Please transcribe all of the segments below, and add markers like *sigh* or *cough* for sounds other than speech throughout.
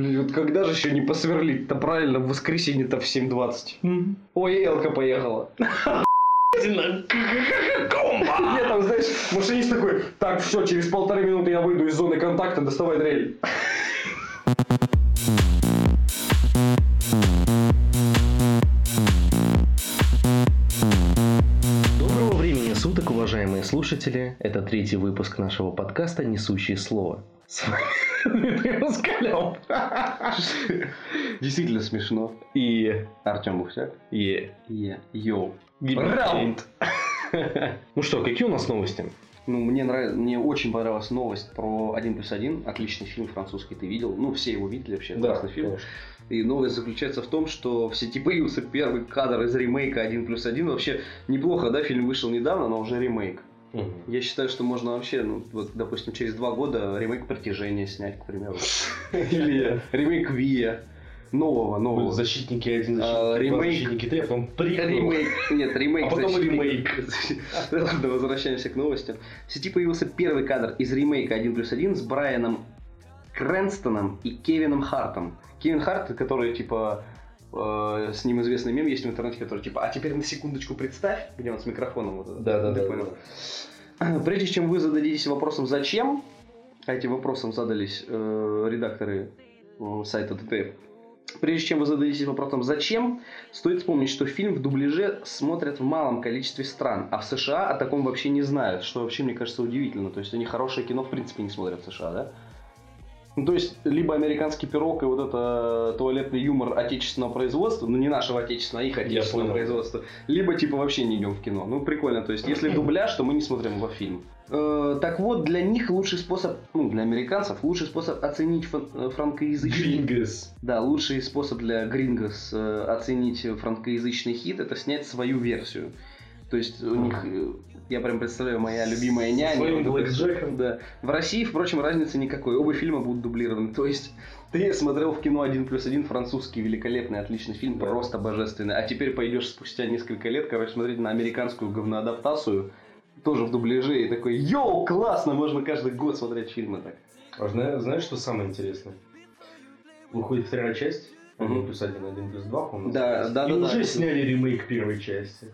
Блин, вот когда же еще не посверлить-то правильно в воскресенье-то в 7.20? Ой, Элка поехала. Нет, там, знаешь, машинист такой, так, все, через полторы минуты я выйду из зоны контакта, доставай дрель. Слушатели. Это третий выпуск нашего подкаста «Несущие слово». С вами *laughs* Москалев. Действительно смешно. И... Артем Бухтяк. И... Йоу. Раунд. *laughs* Ну что, какие у нас новости? Ну, мне нравится, мне очень понравилась новость про 1 плюс 1. Отличный фильм французский, ты видел? Ну, все его видели вообще, классный фильм. И новость заключается в том, что в сети появился первый кадр из ремейка 1 плюс 1. Вообще неплохо, да, фильм вышел недавно, но уже ремейк. Я считаю, что можно вообще, ну, вот, допустим, через два года ремейк «Притяжения» снять, к примеру. *laughs* Или ремейк «Вия». Нового, нового. Защитники один, А, защитники два, ремейк. защитники три, а потом приквел. Ремейк, нет, ремейк. А потом ремейк. *laughs* Ладно, возвращаемся к новостям. В сети появился первый кадр из ремейка 1 плюс 1 с Брайаном Крэнстоном и Кевином Хартом. Кевин Харт, который, типа, э, с ним известный мем есть в интернете, который, типа, а теперь на секундочку представь, где он с микрофоном. Вот, этот. Да-да-да. Ты понял. *clears throat* Прежде чем вы зададитесь вопросом «Зачем?», а этим вопросом задались э, редакторы э, сайта ТТФ, Прежде чем вы зададитесь вопросом «Зачем?», стоит вспомнить, что фильм в дубляже смотрят в малом количестве стран, а в США о таком вообще не знают, что вообще, мне кажется, удивительно. То есть они хорошее кино в принципе не смотрят в США, да? Ну, то есть, либо американский пирог и вот это туалетный юмор отечественного производства, ну не нашего отечественного, а их отечественного производства, либо типа вообще не идем в кино. Ну, прикольно, то есть, если дубляж, то мы не смотрим его фильм. Э, так вот, для них лучший способ, ну, для американцев, лучший способ оценить фан- э, франкоязычный... Грингос. Да, лучший способ для Грингос э, оценить франкоязычный хит это снять свою версию. То есть у них, э, я прям представляю, моя любимая няня. Своим блэкджеком. Да. В России, впрочем, разницы никакой. Оба фильма будут дублированы. То есть ты смотрел в кино 1 плюс 1 французский великолепный, отличный фильм, Да. просто божественный. А теперь пойдешь спустя несколько лет, короче, смотреть на американскую говноадаптацию, тоже в дубляже, и такой, йоу, классно, можно каждый год смотреть фильмы так. А зна- знаешь, что самое интересное? Выходит вторая часть. 1 плюс 1, 1 плюс 2, по-моему. Да, называется. да, И да, да. уже сняли ремейк первой части.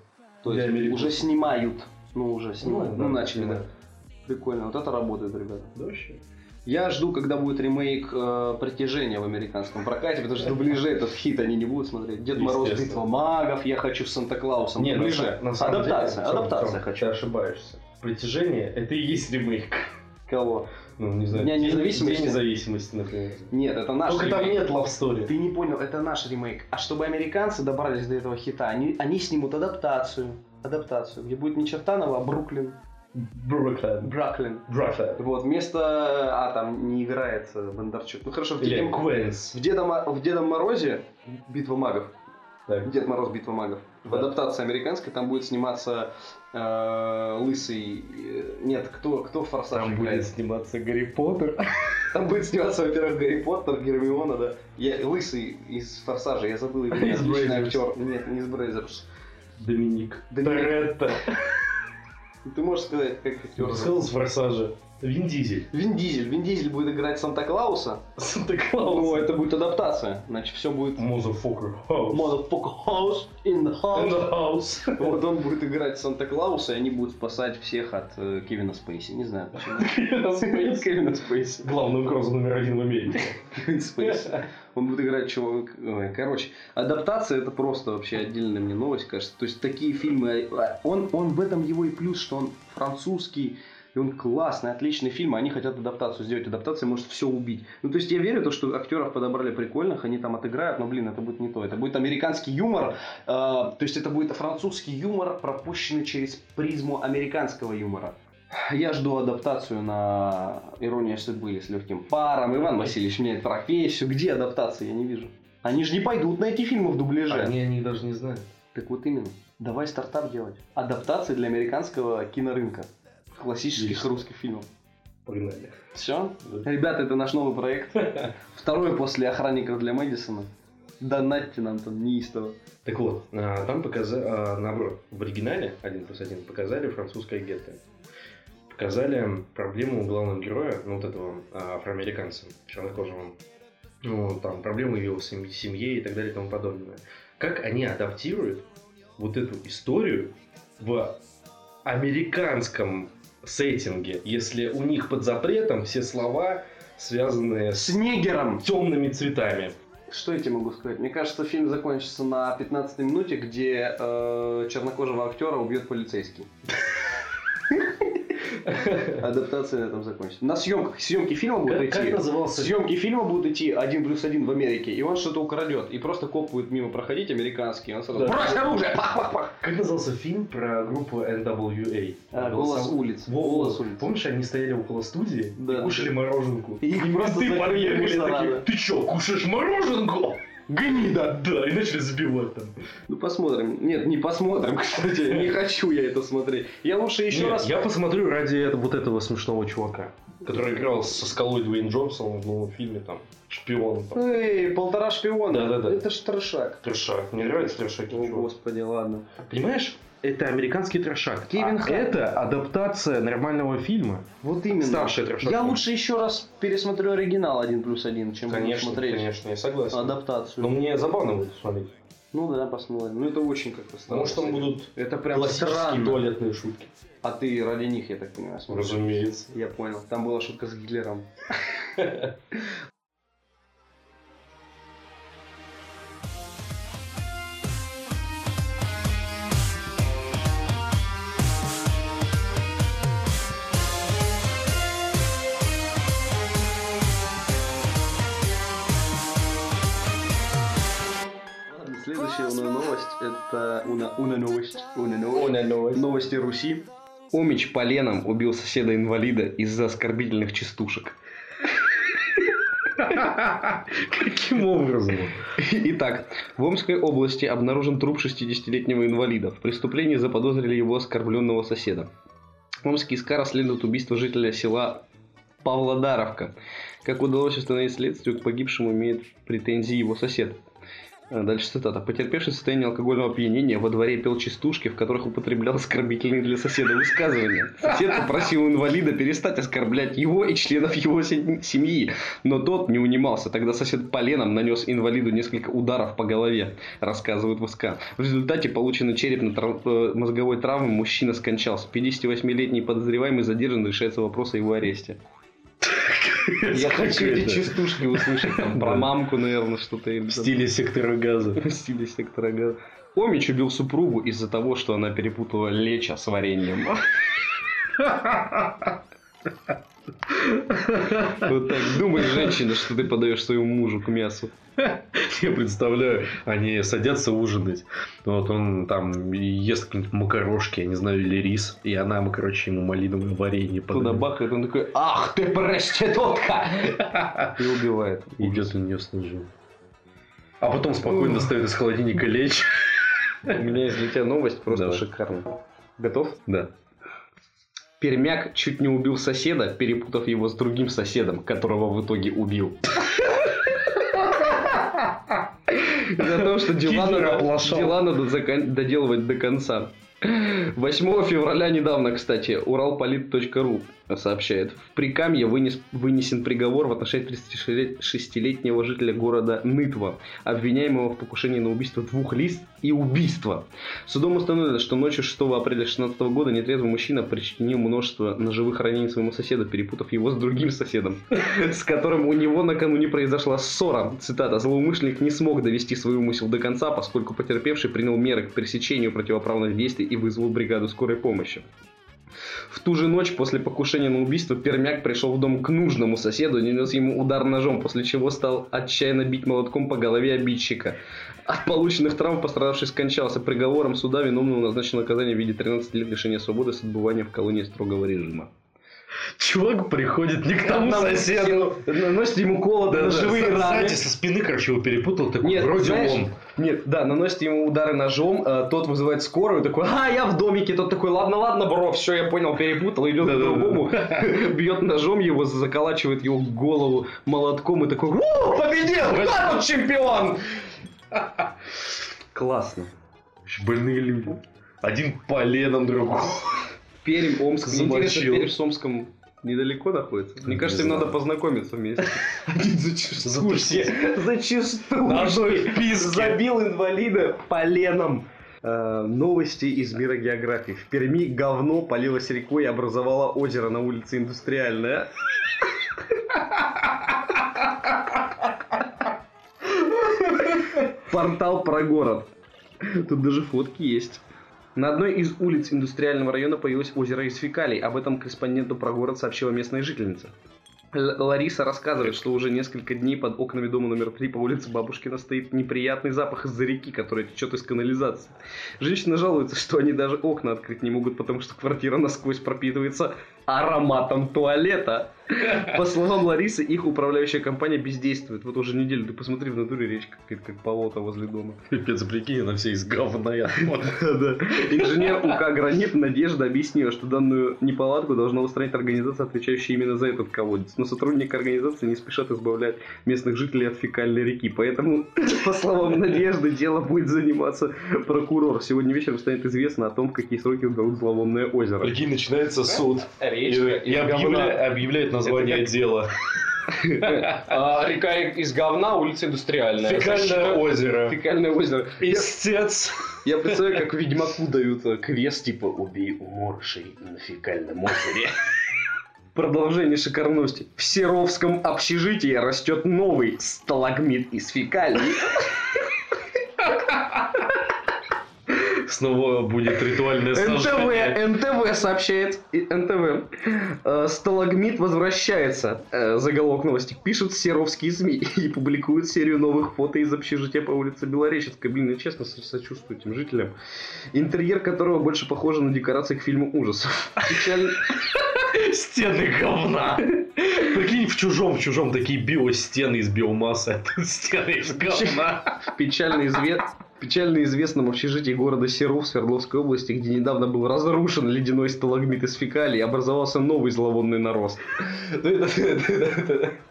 То есть американцев. уже снимают. Ну, уже снимают. Ну, да, начали, да. снимают. Прикольно, вот это работает, ребята. Да вообще. Я жду, когда будет ремейк э, «Притяжения» в американском прокате, потому что в дубляже этот хит они не будут смотреть. Дед Мороз. Битва магов, я хочу с Санта-Клаусом. Не, в на самом адаптация, деле, адаптация хочу. Ты ошибаешься. Притяжение это и есть ремейк. Кого? Ну, не знаю. Дня независимости? День независимости, например. Нет, это наш Только там ремейк. нет love story. Ты не понял, это наш ремейк. А чтобы американцы добрались до этого хита, они, они снимут адаптацию. Адаптацию, где будет не Чертанова, а Бруклин. Бруклин. Браклин. Бруклин. Вот, вместо... А, там не играет э, Бондарчук. Ну хорошо, в Квенс. в Дедом, в Дедом Морозе Битва магов. Так. Дед Мороз Битва магов. В Да. адаптации американской там будет сниматься лысый... э, Нет, кто, кто Форсаж Там играет? будет сниматься Гарри Поттер. Там будет сниматься, во-первых, Гарри Поттер, Гермиона, да. Я, лысый из Форсажа, я забыл его. *laughs* Из Отличный актер. Нет, не из Брейзерс. Доминик. Доминик. Торетто. *laughs* Ты можешь сказать, как актер? Сказал с Форсажа. Вин Дизель. Вин Дизель. Вин Дизель будет играть Санта-Клауса. Санта-Клаус. Ну, это будет адаптация. Значит, все будет... Motherfucker house. Motherfucker house in the In house. the house. *laughs* Вот он будет играть Санта-Клауса, и они будут спасать всех от э, Кевина Спейси. Не знаю почему. *laughs* Кевина Спейси. Главный угроза номер один в Америке. Кевин Спейси. Он будет играть ой, Короче, адаптация это просто вообще отдельная мне новость, кажется. То есть такие фильмы... а, Он, он в этом его и плюс, что он французский, и он классный, отличный фильм, а они хотят адаптацию сделать. Адаптация может все убить. Ну, то есть я верю, то, что актеров подобрали прикольных, они там отыграют, но, блин, это будет не то. Это будет американский юмор, э, то есть это будет французский юмор, пропущенный через призму американского юмора. Я жду адаптацию на «Ирония судьбы» с легким паром. Иван Васильевич меняет профессию. Где адаптация? Я не вижу. Они же не пойдут на эти фильмы в дубляже. Они о них даже не знают. Так вот именно. Давай стартап делать. Адаптации для американского кинорынка. Классических Есть. русских фильмов. Погнали. Все? Да. Ребята, это наш новый проект. *laughs* Второй после охранников для Мэдисона. Донатьте нам там неистово. Так вот, а, там показали, наоборот, в оригинале 1 плюс 1 показали французское гетто. Показали проблему главного героя, ну вот этого а, афроамериканца, чернокожего. ну, там, проблемы его сем- семье и так далее и тому подобное. Как они адаптируют вот эту историю в американском сеттинге, если у них под запретом все слова, связанные с С Нигером. темными цветами. Что я тебе могу сказать? Мне кажется, фильм закончится на 15 минуте, где э, чернокожего актера убьет полицейский. *laughs* Адаптация на этом закончится. На съемках, съемки фильма будут Как, как идти. назывался Съемки фильма будут идти один плюс один в Америке, и он что-то украдет. И просто коп будет мимо проходить американский, он сразу Да. «Брось оружие! Пах-пах-пах!» Как назывался фильм про группу NWA? А, «Голос сам- улиц». Во, «Голос улиц». Помнишь, они стояли около студии Да. и кушали мороженку? И их просто подъехали такие, ты чё, кушаешь мороженку? Гнида! Да, и начали забивать там. Ну посмотрим. Нет, не посмотрим, *laughs* кстати. Не хочу я это смотреть. Я лучше еще Нет, раз... Я посмотрю ради этого, вот этого смешного чувака, который играл со скалой Дуэйн Джонсоном в новом фильме, там, шпион. Там. Эй, полтора шпиона. Да-да-да. Это ж трешак. Трешак. Мне нравится трешак. О, господи, ладно. Понимаешь? Это американский трешак. Кевин а Хартер. это адаптация нормального фильма. Вот именно. Старший трешак. Я лучше еще раз пересмотрю оригинал 1 плюс 1, чем Конечно, смотреть конечно, я согласен. адаптацию. Но мне забавно будет смотреть. Ну да, посмотрим. Ну это очень как-то странно. Что там будут Это прям классические странно. туалетные шутки. А ты ради них, я так понимаю, смотришь? Разумеется. Я понял. Там была шутка с Гитлером. *laughs* Следующая уна новость это уна, уна новость. Уна новость. Новости Руси. Омич поленом убил соседа-инвалида из-за оскорбительных частушек. Каким образом? Итак, в Омской области обнаружен труп 60-летнего инвалида. В преступлении заподозрили его оскорбленного соседа. Омский СК расследует убийство жителя села Павлодаровка. Как удалось установить следствию, к погибшему имеет претензии его сосед. А Дальше цитата. Потерпевший в состоянии алкогольного опьянения во дворе пел частушки, в которых употреблял оскорбительные для соседа высказывания. Сосед попросил инвалида перестать оскорблять его и членов его се- семьи, но тот не унимался. Тогда сосед поленом нанес инвалиду несколько ударов по голове, рассказывают в СК. В результате полученной черепно-мозговой травмы мужчина скончался. 58-летний подозреваемый задержан, решается вопрос о его аресте. Я хочу эти частушки услышать, там, про мамку, наверное, что-то. *laughs* В стиле сектора газа. в стиле сектора газа. Омич убил супругу из-за того, что она перепутала леча с вареньем. *laughs* Вот так. Думай, женщина, что ты подаешь своему мужу к мясу. *laughs* Я представляю, они садятся ужинать. Вот он там ест какие-нибудь макарошки, я не знаю, или рис. И она ему, короче, ему малиновое варенье Туда подает. бахает, он такой, ах ты проститутка! *laughs* И убивает. Идет на нее с ножом. А потом спокойно достает из холодильника лечь. У меня есть для тебя новость просто шикарная. Готов? Да. Пермяк чуть не убил соседа, перепутав его с другим соседом, которого в итоге убил. *laughs* Из-за того, что дела надо, оплошал. дела надо закон- доделывать до конца. 8 февраля недавно, кстати, уралполит.ру сообщает. В Прикамье вынес, вынесен приговор в отношении 36-летнего жителя города Нытва, обвиняемого в покушении на убийство двух лиц и убийство. Судом установлено, что ночью 6 апреля 2016 года нетрезвый мужчина причинил множество ножевых ранений своему соседу, перепутав его с другим соседом, с которым у него накануне произошла ссора. Цитата. «Злоумышленник не смог довести свой умысел до конца, поскольку потерпевший принял меры к пресечению противоправных действий и вызвал бригаду скорой помощи». В ту же ночь после покушения на убийство Пермяк пришел в дом к нужному соседу и нанес ему удар ножом, после чего стал отчаянно бить молотком по голове обидчика. От полученных травм пострадавший скончался. Приговором суда виновному назначено наказание в виде 13 лет лишения свободы с отбыванием в колонии строгого режима. Чувак приходит не к тому соседу. Наносит ему колото, ножевые С- раны. Сзади со спины, короче, его перепутал. Такой, Нет, вроде знаешь, он. Нет, да, наносит ему удары ножом, э, тот вызывает скорую, такой, а, я в домике, тот такой, ладно, ладно, бро, все, я понял, перепутал, идет к Да-да-да. другому, *laughs* бьет ножом его, заколачивает его голову молотком и такой, у, победил, да, тут чемпион! Классно. Больные люди. Один поленом, другой. Пермь, Омск, мне интересно. Пермь с Омском недалеко находится. Мне Не кажется, им знаю. надо познакомиться вместе. *laughs* Один за частушки. За частушкой. Забил инвалида поленом. Э, Новости из мира географии. В Перми говно полилось рекой и образовало озеро на улице Индустриальная. *laughs* Портал про город. Тут даже фотки есть. На одной из улиц индустриального района появилось озеро из фекалий. Об этом корреспонденту про город сообщила местная жительница. Лариса рассказывает, что уже несколько дней под окнами дома номер 3 по улице Бабушкина стоит неприятный запах из-за реки, которая течет из канализации. Женщина жалуется, что они даже окна открыть не могут, потому что квартира насквозь пропитывается ароматом туалета. По словам Ларисы, их управляющая компания бездействует. Вот уже неделю, ты посмотри, в натуре речка какая-то, как болото возле дома. Пипец, прикинь, она вся из говна. *laughs* Инженер УК «Гранит» Надежда объяснила, что данную неполадку должна устранить организация, отвечающая именно за этот колодец. Но сотрудники организации не спешат избавлять местных жителей от фекальной реки. Поэтому, *laughs* по словам Надежды, дело будет заниматься прокурор. Сегодня вечером станет известно о том, в какие сроки сдадут зловонное озеро. Прикинь, начинается суд. И, Речка и объявля- объявляет название Это как- дела. А, река из говна, улица индустриальная. Фекальное озеро. Фекальное озеро. Истец. Я представляю, как Ведьмаку дают квест, типа «Убей уморшей на фекальном озере». Продолжение шикарности. В Серовском общежитии растет новый сталагмит из фекалий. Снова будет ритуальное сожжение. НТВ, НТВ сообщает, НТВ, э, сталагмит возвращается, Э, заголовок новости, пишут серовские СМИ *laughs* и публикуют серию новых фото из общежития по улице Белореченской. Блин, я честно со- сочувствую этим жителям. Интерьер которого больше похож на декорации к фильму ужасов. *laughs* Печаль- Стены говна. Прикинь, в чужом, в чужом такие биостены из биомассы, а *laughs* тут стены из говна. печально, изве- печально известном общежитии города Серов Свердловской области, где недавно был разрушен ледяной сталагмит из фекалий, образовался новый зловонный нарост. *laughs*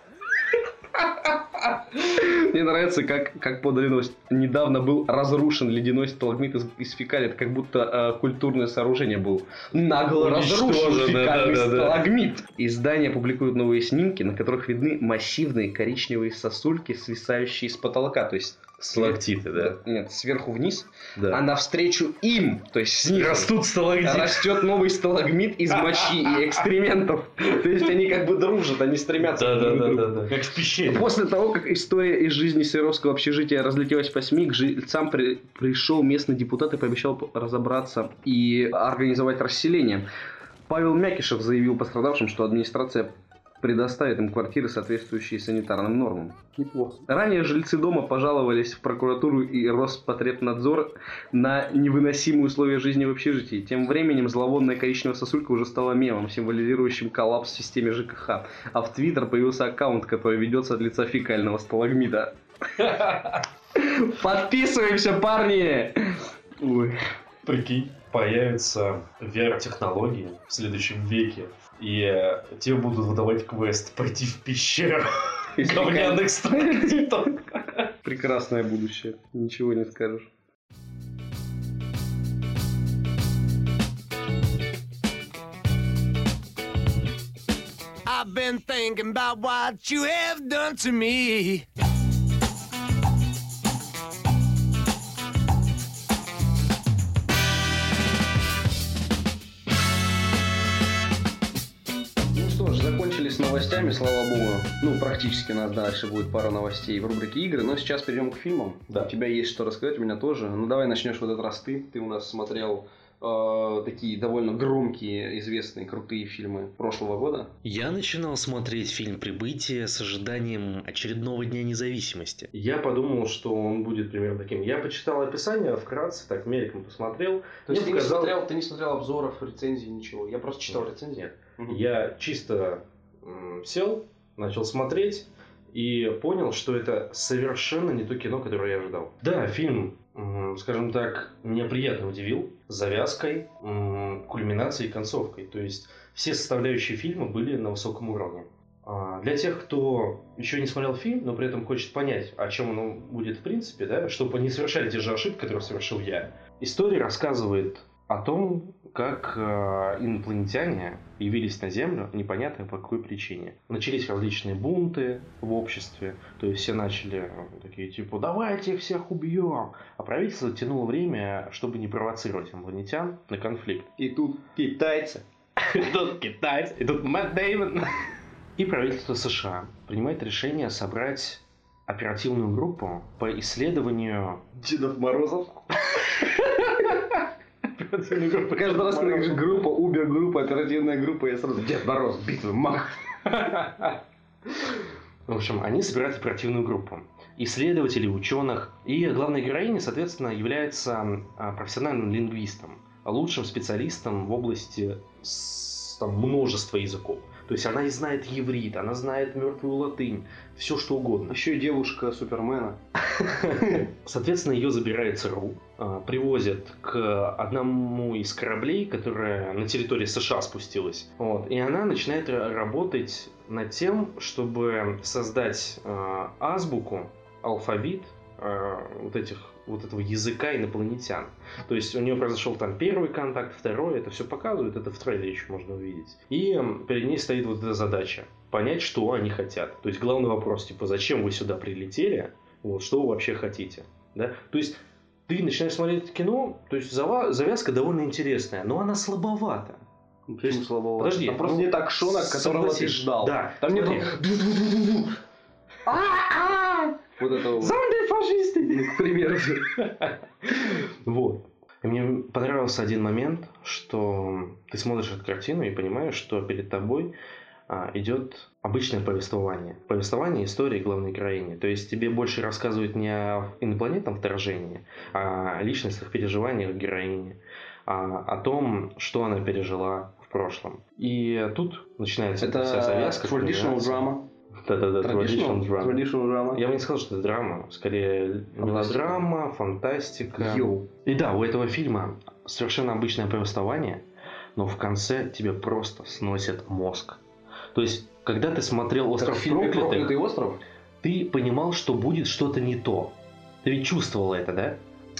Мне нравится, как, как подали новость. Недавно был разрушен ледяной сталагмит из, из фекалий. Это как будто э, культурное сооружение был. Нагло разрушен фекальный да-да-да. сталагмит. Издания публикуют новые снимки, на которых видны массивные коричневые сосульки, свисающие с потолка. То есть Сталактиты, да? нет, сверху вниз, а Да. навстречу им, то есть снизу, Растут сталактиты. растет новый сталагмит из мочи и *laughs* экскрементов. То есть они как бы дружат, они стремятся. Да, да, друг к да, другу. да, да. Как в пещере. После того, как история из жизни Серовского общежития разлетелась по СМИ, к жильцам при- пришел местный депутат и пообещал разобраться и организовать расселение. Павел Мякишев заявил пострадавшим, что администрация предоставит им квартиры, соответствующие санитарным нормам. Неплохо. Ранее жильцы дома пожаловались в прокуратуру и Роспотребнадзор на невыносимые условия жизни в общежитии. Тем временем зловонная коричневая сосулька уже стала мемом, символизирующим коллапс в системе ЖКХ. А в Твиттер появился аккаунт, который ведется от лица фекального сталагмита. Подписываемся, парни! Ой. Прикинь, появятся VR-технологии в следующем веке, и э, тебе будут выдавать квест пойти в пещеру Из говняных сталактитов. Прекрасное будущее. Ничего не скажешь. I've been thinking about what you have done to me. С новостями, слава богу. Ну, практически у нас дальше будет пара новостей в рубрике игры. Но сейчас перейдем к фильмам. Да. У тебя есть что рассказать, у меня тоже. Ну, давай начнешь в этот раз ты. Ты у нас смотрел э, такие довольно громкие, известные, крутые фильмы прошлого года. Я начинал смотреть фильм «Прибытие» с ожиданием очередного Дня независимости. Я подумал, что он будет примерно таким. Я почитал описание вкратце, так мельком посмотрел. То есть ты, не показалось- смотрел, ты не смотрел обзоров, рецензий, ничего. Я просто читал рецензии. Нет. Мгм. Я чисто сел, начал смотреть и понял, что это совершенно не то кино, которое я ожидал. Да, фильм, скажем так, меня приятно удивил завязкой, кульминацией и концовкой. То есть все составляющие фильма были на высоком уровне. А, Для тех, кто еще не смотрел фильм, но при этом хочет понять, о чем он будет в принципе, да, чтобы не совершали те же ошибки, которые совершил я. История рассказывает о том, как э, инопланетяне явились на Землю, непонятно по какой причине. Начались различные бунты в обществе, то есть все начали э, такие типа «давайте их всех убьем», а правительство тянуло время, чтобы не провоцировать инопланетян на конфликт. И тут китайцы. *laughs* И тут китайцы, и тут Мэтт Дэймон. И правительство США принимает решение собрать оперативную группу по исследованию Дедов Морозов. *laughs* оперативную группу Каждый раз, когда говоришь группа, Убер-группа, оперативная группа, я сразу Дед Мороз, битвы, мах. В общем, они собирают оперативную группу исследователей, ученых. И главной героиней, соответственно, является а, профессиональным лингвистом, лучшим специалистом в области там, множества языков. То есть она и знает еврит, она знает мертвую латынь, все что угодно. Еще и девушка Супермена. *laughs* Соответственно, ее забирает ЦРУ, а, привозят к одному из кораблей, которая на территории США спустилась. Вот, и она начинает ра- работать над тем, чтобы создать а, азбуку, алфавит а, вот этих вот этого языка инопланетян. То есть у нее произошел там первый контакт, второй, это все показывают, это в трейлере еще можно увидеть. И перед ней стоит вот эта задача понять, что они хотят. То есть главный вопрос, типа, зачем вы сюда прилетели, вот, что вы вообще хотите. Да? То есть ты начинаешь смотреть это кино, то есть зава- завязка довольно интересная, но она слабовата. Почему слабого? подожди, Там просто ну, не так Шона, которого ты ждал. Да, Там нет смотри. вот этого, Зомби-фашисты! Ну, к примеру. Вот. И мне понравился один момент, что ты смотришь эту картину и понимаешь, что перед тобой а, идет обычное повествование. Повествование истории главной героини. То есть тебе больше рассказывают не о инопланетном вторжении, а о личностных переживаниях героини, а о том, что она пережила в прошлом. И тут начинается Это вся завязка. traditional кульминация. Да-да-да, traditional drama. Traditional drama. Я бы не сказал, что это драма, скорее мелодрама, фантастика. Йоу. И да, у этого фильма совершенно обычное повествование, но в конце тебе просто сносит мозг. То есть, когда ты смотрел «Остров фильме проклятых», «Проклятый остров»? ты понимал, что будет что-то не то. Ты ведь чувствовал это, да?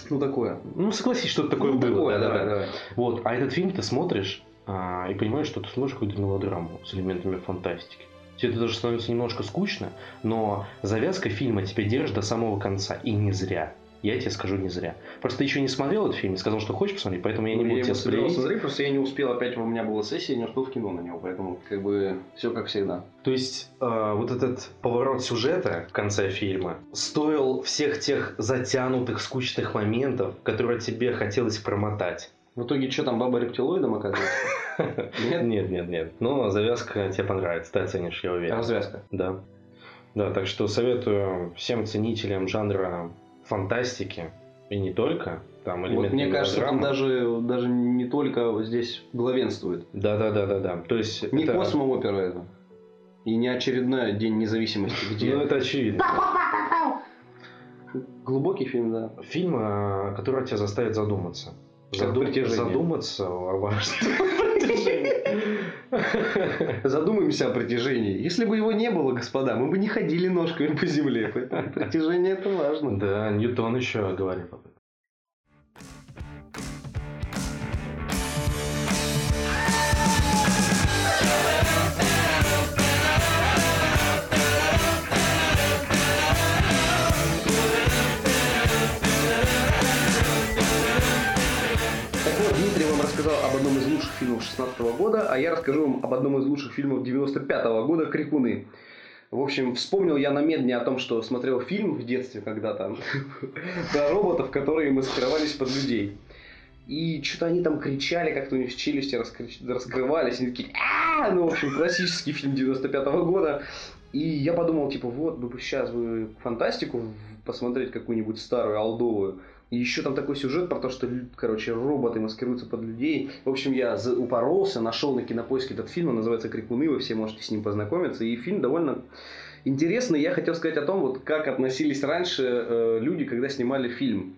Ну, такое. Ну, согласись, что такое Ну, было. такое, да-да-да. давай, давай. Вот, а этот фильм ты смотришь а, и понимаешь, что ты смотришь какую-то мелодраму с элементами фантастики. Тебе это даже становится немножко скучно, но завязка фильма тебя держит до самого конца. И не зря. Я тебе скажу не зря. Просто ты еще не смотрел этот фильм и сказал, что хочешь посмотреть, поэтому я не Ну, буду я его собирался спойлерить. смотреть, просто я не успел, опять у меня была сессия, я не успел в кино на него, поэтому как бы все как всегда. То есть э, вот этот поворот сюжета в конце фильма стоил всех тех затянутых, скучных моментов, которые тебе хотелось промотать. В итоге, что там, баба рептилоидом оказывается? *laughs* Нет? Нет, нет, нет. Но завязка тебе понравится, ты оценишь, я уверен. Развязка. Да. Да, так что советую всем ценителям жанра фантастики, и не только, там Вот элементы мне кажется, мелодрамы. даже, даже не только здесь главенствует. Да, да, да, да, да. То есть Не это... космо-опера это. И не очередной День независимости, *laughs* где... Ну, это очевидно. Глубокий фильм, да. Фильм, э, который тебя заставит задуматься. «Притяжение». Задуматься о важном. Задумаемся о притяжении. Если бы его не было, господа, мы бы не ходили ножками по земле. Поэтому притяжение это важно. Да, Ньютон еще говорил об этом. Рассказал об одном из лучших фильмов 16 года, а я расскажу вам об одном из лучших фильмов 95 года «Крикуны». В общем, вспомнил я на медне о том, что смотрел фильм в детстве когда-то *laughs* про роботов, которые маскировались под людей. И что-то они там кричали, как-то у них челюсти раскры- раскрывались, они такие Ну, в общем, классический фильм 95 года. И я подумал, типа, вот, бы сейчас бы фантастику посмотреть какую-нибудь старую, алдовую. И еще там такой сюжет про то, что, короче, роботы маскируются под людей. В общем, я упоролся, нашел на кинопоиске этот фильм, он называется «Крикуны», вы все можете с ним познакомиться. И фильм довольно интересный. Я хотел сказать о том, вот как относились раньше э, люди, когда снимали фильм.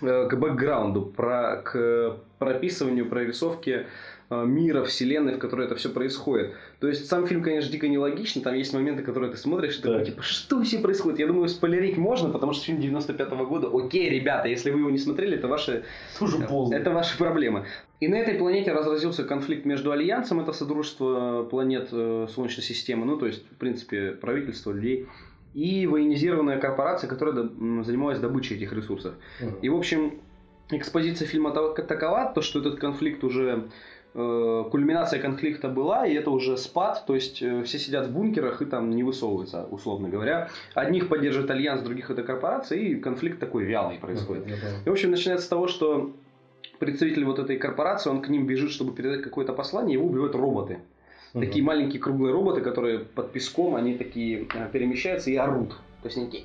Э, к бэкграунду, про, к прописыванию, прорисовке э, мира, вселенной, в которой это все происходит. То есть сам фильм, конечно, дико нелогичный, там есть моменты, которые ты смотришь, и Да. такой, типа, что вообще происходит? Я думаю, спойлерить можно, потому что фильм 95 года. Окей, ребята, если вы его не смотрели, это ваши Тоже поздно. это ваши проблемы. И на этой планете разразился конфликт между Альянсом, это Содружество планет э, Солнечной системы, ну, то есть, в принципе, правительство, людей, и военизированная корпорация, которая занималась добычей этих ресурсов. Мгм. И, в общем, экспозиция фильма та- такова, то, что этот конфликт уже э, кульминация конфликта была, и это уже спад, то есть э, все сидят в бункерах и там не высовываются, условно говоря. Одних поддерживает альянс, других это корпорация, и конфликт такой вялый происходит. Понял. И, в общем, начинается с того, что представитель вот этой корпорации, он к ним бежит, чтобы передать какое-то послание, его убивают роботы. Такие маленькие круглые роботы, которые под песком, они такие э, перемещаются и орут. То есть они такие,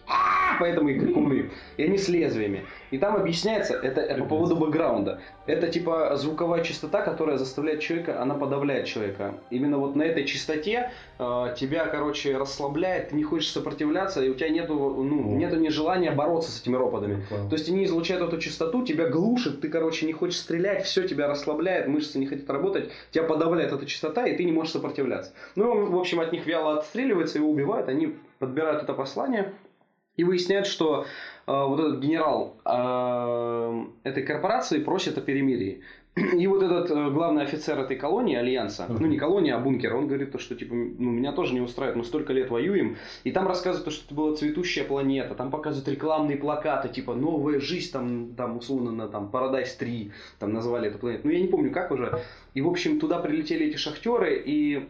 поэтому и крикуны. И они с лезвиями. И там объясняется, это по поводу бэкграунда. Это типа звуковая частота, которая заставляет человека, она подавляет человека. Именно вот на этой частоте э, тебя, короче, расслабляет, ты не хочешь сопротивляться, и у тебя нету, ну, Мгм. нету ни желания бороться с этими роботами. Понял. То есть они излучают эту частоту, тебя глушит, ты, короче, не хочешь стрелять, все тебя расслабляет, мышцы не хотят работать, тебя подавляет эта частота, и ты не можешь сопротивляться. Ну, в общем, от них вяло отстреливается, его убивают, они подбирают это послание и выясняют, что э, вот этот генерал э, этой корпорации просит о перемирии. *clears throat* И вот этот э, главный офицер этой колонии, Альянса, Мгм. ну не колонии, а бункера, он говорит, то, что типа, ну меня тоже не устраивает, мы столько лет воюем, и там рассказывают, то, что это была цветущая планета, там показывают рекламные плакаты, типа новая жизнь, там, там условно на там Paradise 3, там назвали эту планету. Ну я не помню как уже. И в общем туда прилетели эти шахтеры, и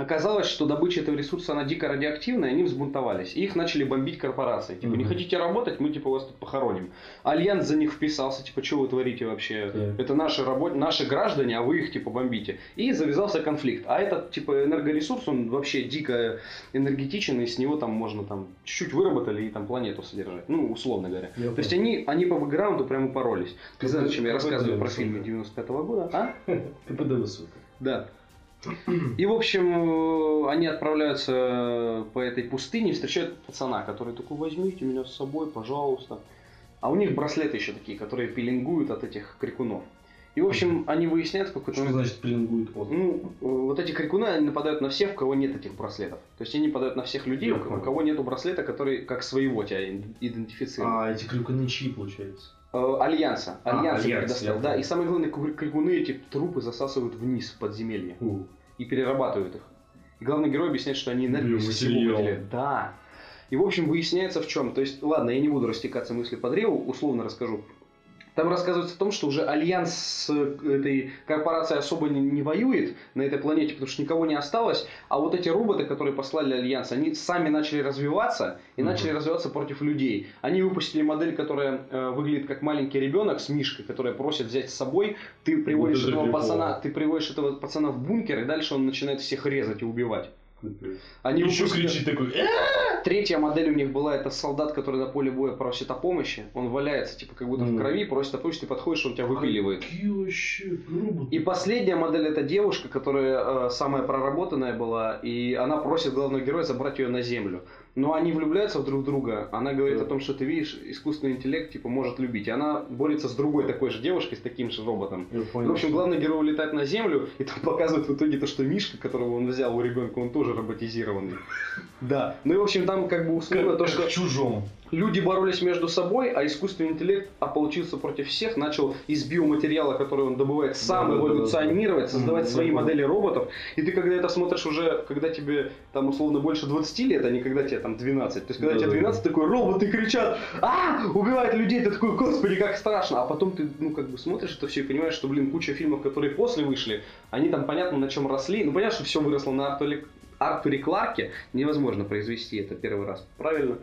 оказалось, что добыча этого ресурса, она дико радиоактивная, и они взбунтовались. И их начали бомбить корпорации. Типа, не хотите работать, мы типа вас тут похороним. Альянс за них вписался, типа, что вы творите вообще? Это наши, работ... наши граждане, а вы их типа бомбите. И завязался конфликт. А этот типа энергоресурс, он вообще дико энергетичен, и с него там можно там чуть-чуть выработали и там планету содержать. Ну, условно говоря. Я То есть они, они по бэкграунду прямо упоролись. Ты знаешь, зачем я рассказываю про фильмы 95 года? А? *laughs* КПД высокое. Да. И, в общем, э, они отправляются по этой пустыне, встречают пацана, который такой, возьмите меня с собой, пожалуйста. А у них браслеты еще такие, которые пеленгуют от этих крикунов. И, в общем, они выясняют какой-то Что значит пеленгует от? Ну, э, вот эти крикуны, они нападают на всех, у кого нет этих браслетов. То есть они нападают на всех людей, у у кого нету браслета, который как своего тебя ид- идентифицирует. А эти крикуны чьи, получается? Э, Альянса. А, Альянс их Альянс, предоставил, я да. И самое главное, крикуны эти трупы засасывают вниз в подземелье У. и перерабатывают их. И главный герой объясняет, что они энергию Блин, выделяют. Да. И, в общем, выясняется в чем. То есть, ладно, я не буду растекаться мысли по древу, условно расскажу. Там рассказывается о том, что уже альянс с э, этой корпорацией особо не, не воюет на этой планете, потому что никого не осталось. А вот эти роботы, которые послали альянс, они сами начали развиваться и Мгм. начали развиваться против людей. Они выпустили модель, которая э, выглядит как маленький ребенок с мишкой, которая просит взять с собой. Ты приводишь это этого пацана, ты приводишь этого пацана в бункер, и дальше он начинает всех резать и убивать. Они Еще выпустили- кричит такой. Третья модель у них была, это солдат, который на поле боя просит о помощи. Он валяется, типа, как будто в Мгм. крови, просит о помощи, ты подходишь, он тебя выпиливает. Какие вообще роботы? И последняя модель это девушка, которая э, самая проработанная была, и она просит главного героя забрать ее на землю. Но они влюбляются в друг друга. Она говорит Да. о том, что ты видишь, искусственный интеллект типа может любить. И она борется с другой такой же девушкой, с таким же роботом. Я В понял. общем, главный герой улетает на землю, и там *laughs* показывают в итоге то, что Мишка, которого он взял у ребенка, он тоже роботизированный. *laughs* Да. Ну и, в общем, там как бы условно то, что в чужом. люди боролись между собой, а искусственный интеллект ополчился против всех, начал из биоматериала, который он добывает сам, Да, да, да, эволюционировать, да. создавать Мгм, свои понял. модели роботов. И ты когда это смотришь уже, когда тебе там условно больше 20 лет, а не когда тебе там 12. То есть когда Да, тебе да, 12, такой роботы кричат, а, убивают людей, ты такой, господи, как страшно. А потом ты, ну, как бы смотришь это все и понимаешь, что, блин, куча фильмов, которые после вышли, они там понятно на чем росли. Ну, понятно, что все выросло на Артуре, Артуре Кларке, невозможно произвести это первый раз, правильно?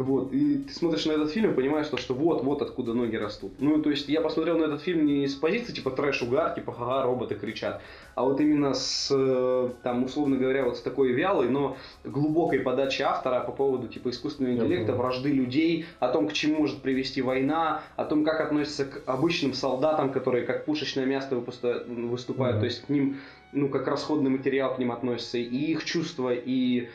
Вот, и ты смотришь на этот фильм и понимаешь, что, что вот, вот откуда ноги растут. Ну, то есть я посмотрел на этот фильм не с позиции типа трэш угар, типа ха роботы кричат, а вот именно с, э, там, условно говоря, вот с такой вялой, но глубокой подачи автора по поводу типа искусственного интеллекта, вражды людей, о том, к чему может привести война, о том, как относятся к обычным солдатам, которые как пушечное мясо выступают, то есть к ним, ну, как расходный материал к ним относятся, и их чувства, и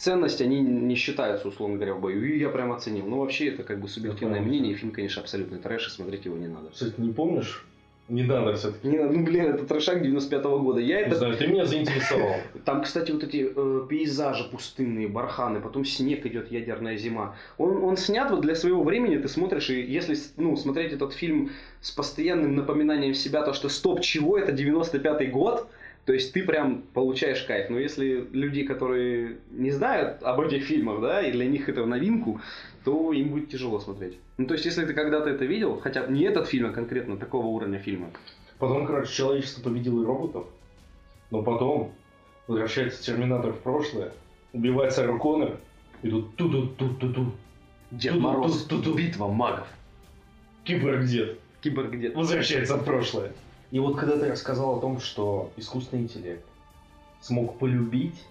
ценность, они не считаются, условно говоря, в бою. И я прям оценил. Ну, вообще, это как бы субъективное мнение. И фильм, конечно, абсолютный трэш, и смотреть его не надо. Кстати, не помнишь? Не надо все-таки. Не надо, ну, блин, это трэшак 95 года. Я Не это... знаю, ты меня заинтересовал. *laughs* Там, кстати, вот эти э, пейзажи пустынные, барханы, потом снег идет, ядерная зима. Он, он снят вот для своего времени, ты смотришь, и если ну, смотреть этот фильм с постоянным напоминанием себя, то, что стоп, чего, это 95-й год, то есть ты прям получаешь кайф. Но если люди, которые не знают об этих фильмах, да, и для них это в новинку, то им будет тяжело смотреть. Ну, то есть, если ты когда-то это видел, хотя не этот фильм, а конкретно такого уровня фильма, Потом, короче, человечество победило и роботов. Но потом возвращается Терминатор в прошлое, убивает Сару Коннор, и тут ту-ту-ту-ту-ту. Дед Ту-ду, Мороз, ту-ду. битва магов. Киборг-дед Киборг дед. возвращается в прошлое. И вот когда ты рассказал о том, что искусственный интеллект смог полюбить,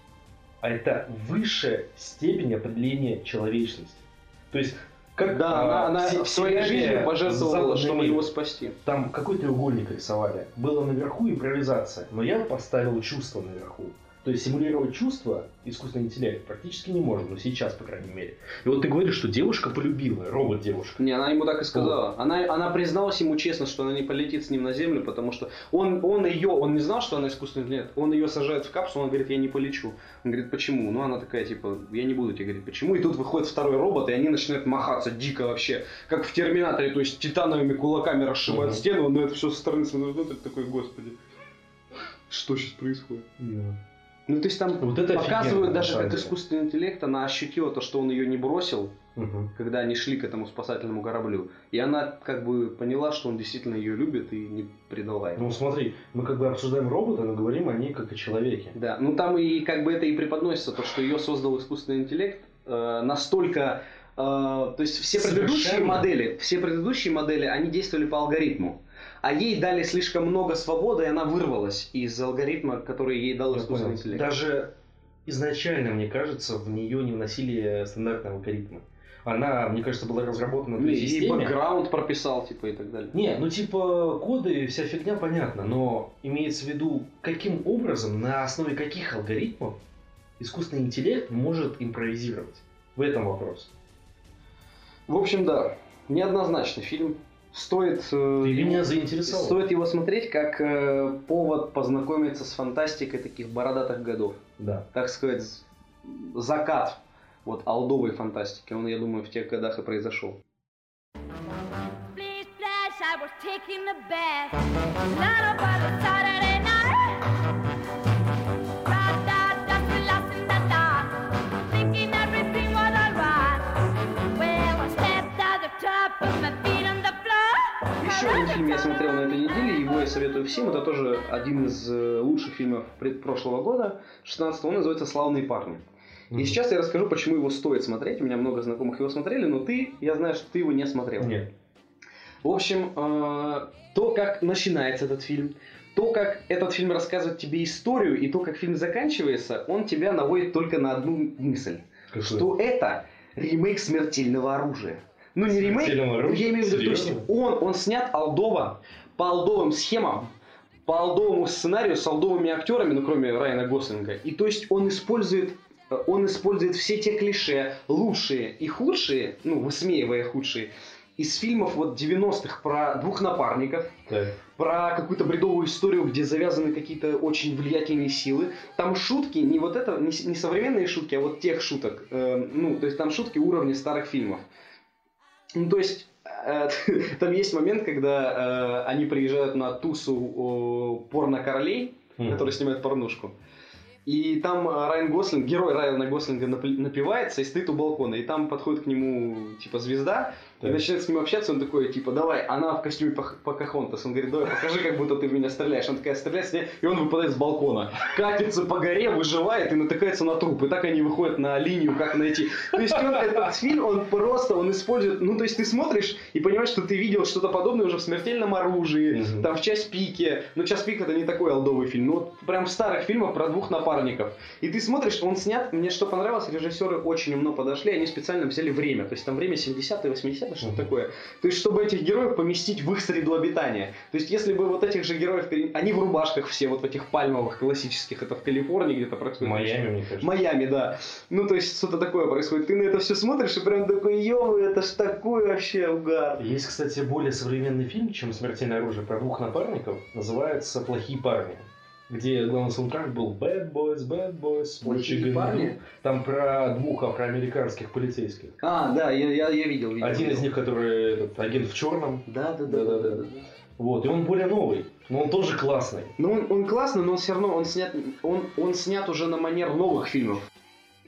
а это высшая степень определения человечности. То есть, как Да, а, она, она в своей жизни пожертвовала, «Западный чтобы мир». его спасти. Там какой треугольник рисовали? Было наверху импровизация, но я поставил чувство наверху. То есть симулировать чувства искусственный интеллект практически не может, но сейчас, по крайней мере. И вот ты говоришь, что девушка полюбила, робот-девушка. Не, она ему так и сказала. Она, она призналась ему честно, что она не полетит с ним на землю, потому что он, он ее, он не знал, что она искусственный интеллект. Он ее сажает в капсулу, он говорит, я не полечу. Он говорит, почему? Ну, она такая, типа, я не буду тебе говорить, почему. И тут выходит второй робот, и они начинают махаться дико вообще, как в Терминаторе, то есть титановыми кулаками расшибают Мгм. стену, на это все со стороны смотрит, ну, такой, господи, что сейчас происходит? Ну, то есть там Вот это показывают даже, как искусственный интеллект, она ощутила то, что он ее не бросил, Мгм. когда они шли к этому спасательному кораблю. И она как бы поняла, что он действительно ее любит и не предала его. Ну смотри, мы как бы обсуждаем робота, но говорим о ней как о человеке. Да, ну там и как бы это и преподносится, то, что ее создал искусственный интеллект э, настолько... э, то есть все предыдущие Совершенно. модели, все предыдущие модели, они действовали по алгоритму. А ей дали слишком много свободы, и она вырвалась из алгоритма, который ей дал искусственный интеллект. Даже изначально, мне кажется, в нее не вносили стандартные алгоритмы. Она, мне кажется, была разработана Ну, при и системе. бэкграунд прописал, типа, и так далее. Не, ну типа коды, вся фигня понятна, но имеется в виду, каким образом, на основе каких алгоритмов искусственный интеллект может импровизировать. В этом вопрос. В общем, да, неоднозначный фильм. Стоит, э, Ты меня заинтересовал. стоит его смотреть как э, повод познакомиться с фантастикой таких бородатых годов. Да. Так сказать, закат вот алдовой фантастики. Он, я думаю, в тех годах и произошел. Splish splash, Еще один фильм я смотрел на этой неделе, его я советую всем. Это тоже один из э, лучших фильмов предпрошлого года, 16 он называется «Славные парни». И сейчас я расскажу, почему его стоит смотреть. У меня много знакомых его смотрели, но ты, я знаю, что ты его не смотрел. Нет. В общем, э, то, как начинается этот фильм, то, как этот фильм рассказывает тебе историю, и то, как фильм заканчивается, он тебя наводит только на одну мысль. Какой? Что это ремейк смертельного оружия. Ну, не ремейк, «Смертельного оружия»? я имею в виду, то есть он, он снят алдово, по алдовым схемам, по алдовому сценарию, с алдовыми актерами, ну, кроме Райана Гослинга. И то есть он использует э, он использует все те клише, лучшие и худшие, ну, высмеивая худшие, из фильмов вот 90-х про двух напарников, Так. про какую-то бредовую историю, где завязаны какие-то очень влиятельные силы. Там шутки, не вот это, не, не современные шутки, а вот тех шуток. Э, ну, то есть там шутки уровня старых фильмов. Ну, то есть э, *laughs* там есть момент, когда э, они приезжают на тусу порно-королей, Мгм. который снимает порнушку. И там э, Райан Гослинг, герой Райана Гослинга напи- напивается и стоит у балкона. И там подходит к нему, типа, звезда, и Так. начинает с ним общаться. Он такой, типа, давай, она в костюме Покахонтас. Он говорит, давай, покажи, как будто ты в меня стреляешь. Она такая, стреляет с ней, и он выпадает с балкона. Катится по горе, выживает и натыкается на труп. И так они выходят на линию, как найти. То есть он, этот фильм, он просто, он использует, ну, то есть ты смотришь и понимаешь, что ты видел что-то подобное уже в «Смертельном оружии», Мгм. там в «Час пике». Ну, «Час пик» это не такой алдовый фильм. Ну, вот прям в старых фильмах про двух напарников напарников. И ты смотришь, он снят, мне что понравилось, режиссеры очень умно подошли, они специально взяли время, то есть там время 70-е, 80-е, что-то такое. То есть, чтобы этих героев поместить в их среду обитания. То есть, если бы вот этих же героев, они в рубашках все, вот в этих пальмовых классических, это в Калифорнии где-то происходит. Майами, мне кажется. Майами, да. Ну, то есть, что-то такое происходит. Ты на это все смотришь и прям такой, ё, это ж такой вообще угар. Есть, кстати, более современный фильм, чем «Смертельное оружие» про двух напарников. Называется «Плохие парни». Где главный саундтрек был Bad Boys, Bad Boys, «Плохие парни»? Там про двух афроамериканских полицейских. А, да, я, я, я видел, видел. Один из них, который этот, агент в черном. Да, да, да, да, да, да. Вот, и он более новый, но он тоже классный. Ну, он, он классный, но он все равно, он снят, он, он снят уже на манер новых фильмов.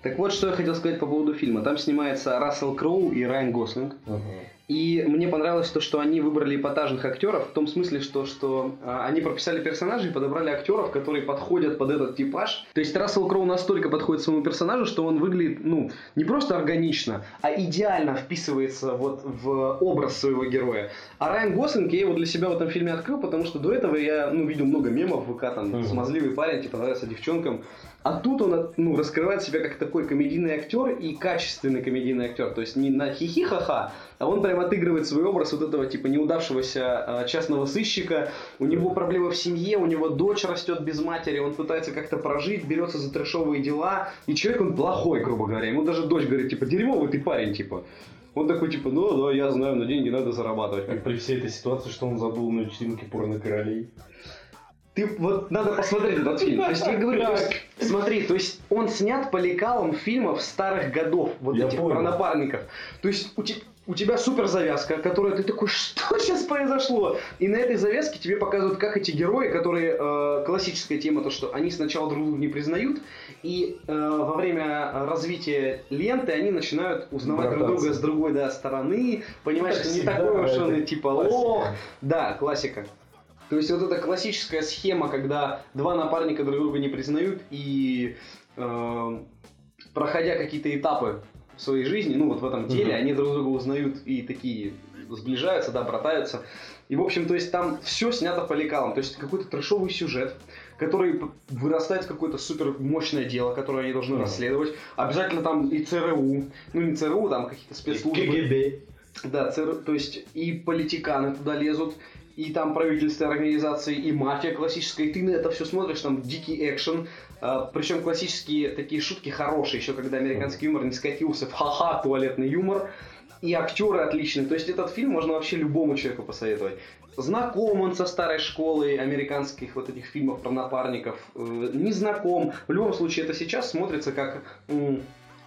Так вот, что я хотел сказать по поводу фильма. Там снимается Рассел Кроу и Райан Гослинг. И мне понравилось то, что они выбрали эпатажных актеров, в том смысле, что, что а, они прописали персонажей и подобрали актеров, которые подходят под этот типаж. То есть Рассел Кроу настолько подходит своему персонажу, что он выглядит, ну, не просто органично, а идеально вписывается вот в образ своего героя. А Райан Гослинг, я его для себя в этом фильме открыл, потому что до этого я, ну, видел много мемов в ВК, там, Мгм. смазливый парень, типа, нравится девчонкам. А тут он, ну, раскрывает себя как такой комедийный актер и качественный комедийный актер. То есть не на хихи-ха-ха, а он прям отыгрывает свой образ вот этого типа неудавшегося э, частного сыщика. У него проблемы в семье, у него дочь растет без матери, он пытается как-то прожить, берется за трешовые дела. И человек он плохой, грубо говоря. Ему даже дочь говорит, типа, дерьмовый ты парень, типа. Он такой, типа, ну да, я знаю, но деньги надо зарабатывать. Как при всей этой ситуации, что он забыл на вечеринке порно-королей. Ты вот надо посмотреть этот фильм. То есть я говорю, то есть, смотри, то есть он снят по лекалам фильмов старых годов, вот Я этих понял. про напарников. То есть у, те- у тебя супер завязка, которая ты такой, *laughs* что сейчас произошло? И на этой завязке тебе показывают, как эти герои, которые э, классическая тема, то что они сначала друг друга не признают, и э, во время развития ленты они начинают узнавать друг Брататься. друга с другой да, стороны, понимать, Как что не такой уж он типа классика. лох. Да, классика. То есть вот эта классическая схема, когда два напарника друг друга не признают и э, проходя какие-то этапы в своей жизни, ну вот в этом деле, Мгм. они друг друга узнают и такие сближаются, да, братаются. И, в общем, то есть там все снято по лекалам. То есть какой-то трешовый сюжет, который вырастает в какое-то супер мощное дело, которое они должны расследовать. Обязательно там и ЦРУ, ну не ЦРУ, там какие-то спецслужбы. КГБ. Да, ЦР, то есть и политиканы туда лезут, и там правительственные организации, и мафия классическая, и ты на это все смотришь, там дикий экшен, причем классические такие шутки хорошие, еще когда американский юмор не скатился в ха-ха туалетный юмор, и актеры отличные, то есть этот фильм можно вообще любому человеку посоветовать. Знаком он со старой школой американских вот этих фильмов про напарников, э, не знаком. В любом случае это сейчас смотрится как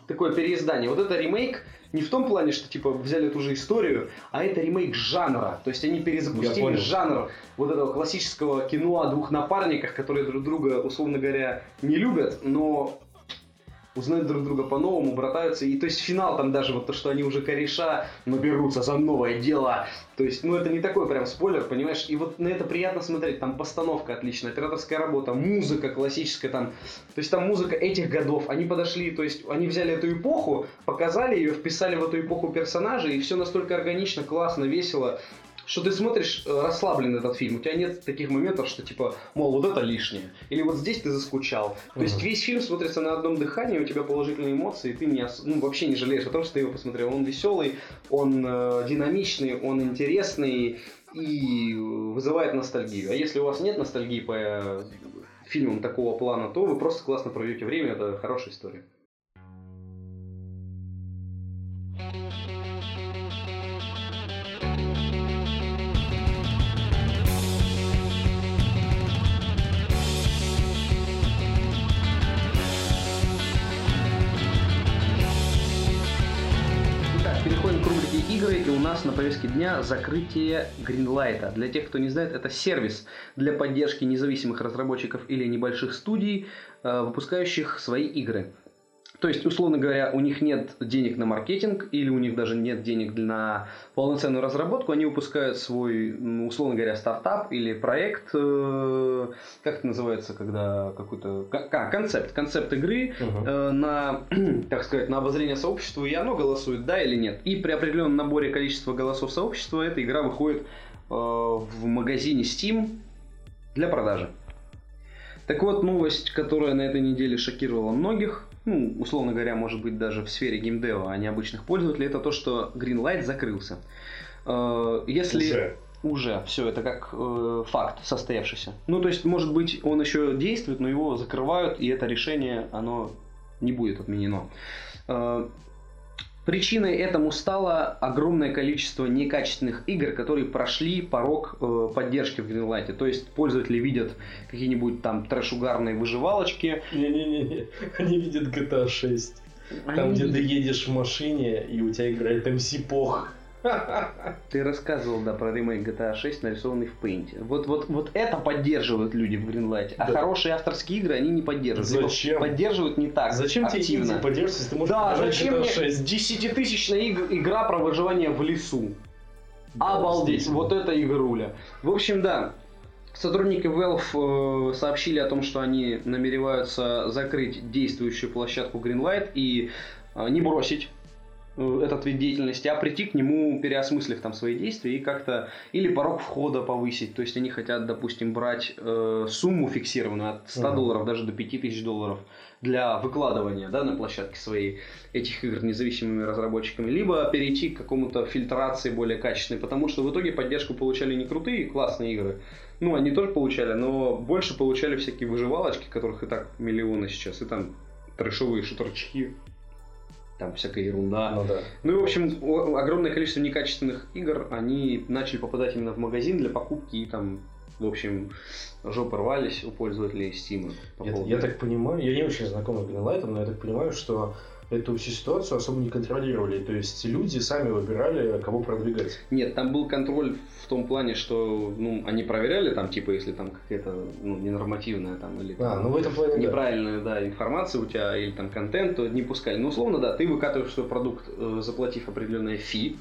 такое переиздание. Вот это ремейк не в том плане, что типа взяли ту же историю, а это ремейк жанра. То есть они перезапустили жанр вот этого классического кино о двух напарниках, которые друг друга, условно говоря, не любят, но узнают друг друга по-новому, братаются. И то есть финал там даже вот то, что они уже кореша, но берутся за новое дело. То есть, ну это не такой прям спойлер, понимаешь? И вот на это приятно смотреть. Там постановка отличная, операторская работа, музыка классическая там. То есть там музыка этих годов. Они подошли, то есть они взяли эту эпоху, показали ее, вписали в эту эпоху персонажей, и все настолько органично, классно, весело что ты смотришь э, расслабленно этот фильм, у тебя нет таких моментов, что типа, мол, вот это лишнее, или вот здесь ты заскучал. То есть весь фильм смотрится на одном дыхании, у тебя положительные эмоции, и ты не ос- ну, вообще не жалеешь о том, что ты его посмотрел. Он веселый, он э, динамичный, он интересный и вызывает ностальгию. А если у вас нет ностальгии по э, фильмам такого плана, то вы просто классно проведете время, это хорошая история. Игры, и у нас на повестке дня закрытие Greenlight. Для тех, кто не знает, это сервис для поддержки независимых разработчиков или небольших студий, э, выпускающих свои игры. То есть, условно говоря, у них нет денег на маркетинг или у них даже нет денег на полноценную разработку, они выпускают свой, ну, условно говоря, стартап или проект, э, как это называется, когда какой-то ка- ка- концепт, концепт игры, Мгм. э, на, *clears throat* так сказать, на обозрение сообществу, и оно голосует, да или нет. И при определенном наборе количества голосов сообщества эта игра выходит э, в магазине Steam для продажи. Так вот, новость, которая на этой неделе шокировала многих, ну, условно говоря, может быть, даже в сфере геймдева, а не обычных пользователей, это то, что Greenlight закрылся. Э, Если... Уже. Уже, все, это как э, факт состоявшийся. Ну, то есть, может быть, он еще действует, но его закрывают, и это решение, оно не будет отменено. Э, Причиной этому стало огромное количество некачественных игр, которые прошли порог э, поддержки в Greenlight. То есть пользователи видят какие-нибудь там трэш-угарные выживалочки. Не-не-не, они видят GTA 6. Там, Они где ты едешь в машине, и у тебя играет МС Пох. Ты рассказывал, да, про ремейк GTA 6, нарисованный в Paint. Вот, вот, вот это поддерживают люди в Greenlight. А Да. хорошие авторские игры они не поддерживают. Зачем? Поддерживают не так Зачем тебе активно. инди поддерживать, если ты можешь Да, зачем GTA мне 6? десятитысячная иг- игра про выживание в лесу? Да, Обалдеть, здесь. вот это игруля. В общем, да, сотрудники Valve э, сообщили о том, что они намереваются закрыть действующую площадку Greenlight и э, не бросить этот вид деятельности, а прийти к нему, переосмыслив там свои действия и как-то или порог входа повысить. То есть они хотят, допустим, брать э, сумму фиксированную от 100 Мгм. долларов даже до 5000 долларов для выкладывания да, на площадке своей этих игр независимыми разработчиками, либо перейти к какому-то фильтрации более качественной, потому что в итоге поддержку получали не крутые, классные игры, ну, они тоже получали, но больше получали всякие выживалочки, которых и так миллионы сейчас, и там трэшовые шутерчики, там всякая ерунда. Ну да. Ну и, в общем, огромное количество некачественных игр, они начали попадать именно в магазин для покупки, и там, в общем, жопы рвались у пользователей Steam. по Я, поводу я так понимаю, я не очень знаком с Greenlight, но я так понимаю, что эту всю ситуацию особо не контролировали. То есть люди сами выбирали, кого продвигать. Нет, там был контроль в том плане, что ну, они проверяли там, типа, если там какая-то ну, ненормативная там или А, там, ну в этом плане да. неправильная да, информация у тебя или там контент, то не пускали. Ну, условно, да, ты выкатываешь свой продукт, э, заплатив определенное фи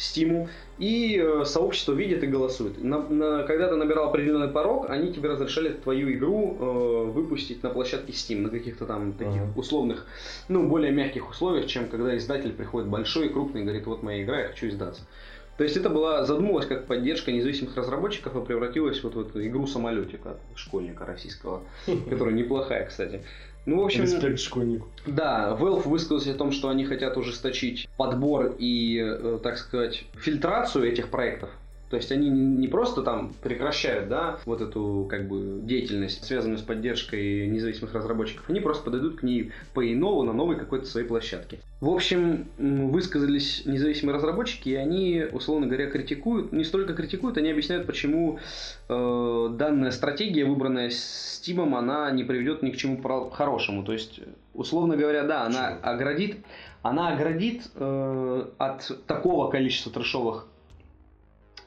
Стиму, и э, сообщество видит и голосует. На, на- когда ты набирал определенный порог, они тебе разрешали твою игру э, выпустить на площадке Steam, на каких-то там таких Ага. условных, ну, более мягких условиях, чем когда издатель приходит большой и крупный и говорит, вот моя игра, я хочу издаться. То есть это была задумалась как поддержка независимых разработчиков и превратилась вот в эту игру самолетика школьника российского, *laughs* которая неплохая, кстати. Ну, в общем, Респект школьнику. да, Valve высказался о том, что они хотят ужесточить подбор и, э, так сказать, фильтрацию этих проектов. То есть они не просто там прекращают, да, вот эту как бы деятельность, связанную с поддержкой независимых разработчиков, они просто подойдут к ней по-иному на новой какой-то своей площадке. В общем, высказались независимые разработчики, и они, условно говоря, критикуют, не столько критикуют, они объясняют, почему э, данная стратегия, выбранная Steam, она не приведет ни к чему хорошему. То есть, условно говоря, да, она оградит, она оградит э, от такого количества трешовых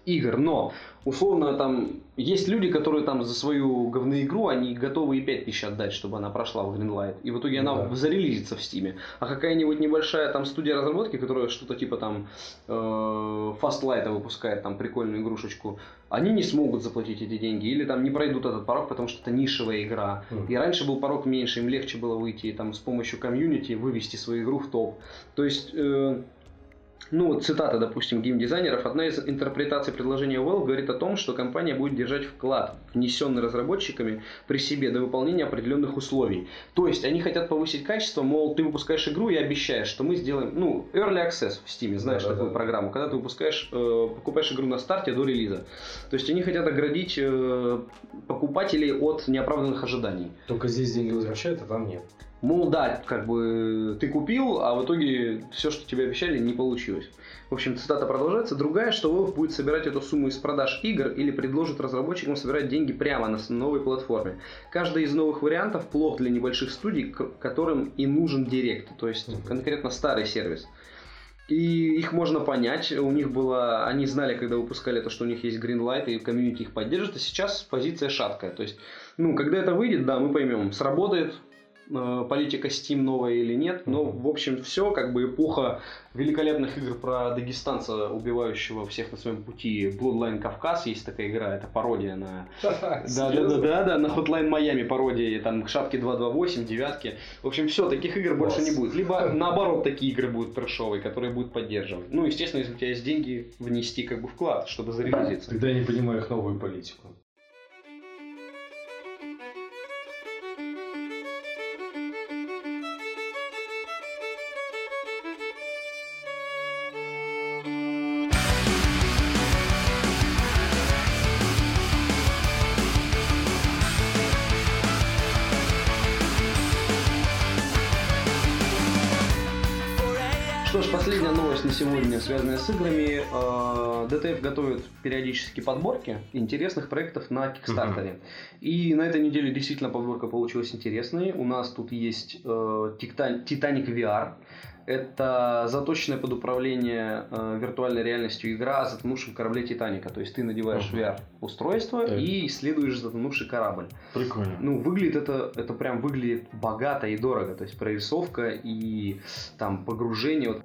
игр, но условно там есть люди, которые там за свою говноигру, они готовы и 5000 отдать, чтобы она прошла в Greenlight. И в итоге она Да. зарелизится в Steam. А какая-нибудь небольшая там студия разработки, которая что-то типа там э, Fastlight выпускает там прикольную игрушечку, они не смогут заплатить эти деньги или там не пройдут этот порог, потому что это нишевая игра. Мгм. И раньше был порог меньше, им легче было выйти и там с помощью комьюнити вывести свою игру в топ. То есть э, ну, вот цитата, допустим, геймдизайнеров. Одна из интерпретаций предложения Valve говорит о том, что компания будет держать вклад, внесенный разработчиками, при себе до выполнения определенных условий. То есть они хотят повысить качество, мол, ты выпускаешь игру и обещаешь, что мы сделаем, ну, Early Access в Steam, знаешь Да-да-да. такую программу, когда ты выпускаешь, э, покупаешь игру на старте до релиза. То есть они хотят оградить э, покупателей от неоправданных ожиданий. Только здесь деньги возвращают, а там нет. Мол, да, как бы ты купил, а в итоге все, что тебе обещали, не получилось. В общем, цитата продолжается. Другая, что Valve будет собирать эту сумму из продаж игр или предложит разработчикам собирать деньги прямо на новой платформе. Каждый из новых вариантов плох для небольших студий, которым и нужен директ, то есть конкретно старый сервис. И их можно понять, у них было, они знали, когда выпускали то, что у них есть Greenlight и комьюнити их поддержит, а сейчас позиция шаткая. То есть, ну, когда это выйдет, да, мы поймем, сработает политика Steam новая или нет. Но, Мгм. в общем, все, как бы эпоха великолепных игр про дагестанца, убивающего всех на своем пути. Bloodline Кавказ есть такая игра, это пародия на... Да, да, да, да, да, на Hotline Miami пародии, там шапки 228, девятки. В общем, все, таких игр больше не будет. Либо *laughs* наоборот, такие игры будут трэшовые, которые будут поддерживать. Ну, естественно, если у тебя есть деньги, внести как бы вклад, чтобы зарелизиться. Тогда я не понимаю их новую политику. Связанная с играми. DTF готовит периодически подборки интересных проектов на Кикстартере. И на этой неделе действительно подборка получилась интересной. У нас тут есть э, Титан- Titanic VR. Это заточенная под управление э, виртуальной реальностью игра о затонувшем корабле Титаника. То есть ты надеваешь Мгм. VR-устройство Так. и исследуешь затонувший корабль. Прикольно. Ну, выглядит это, это прям выглядит богато и дорого. То есть прорисовка и там погружение. Вот.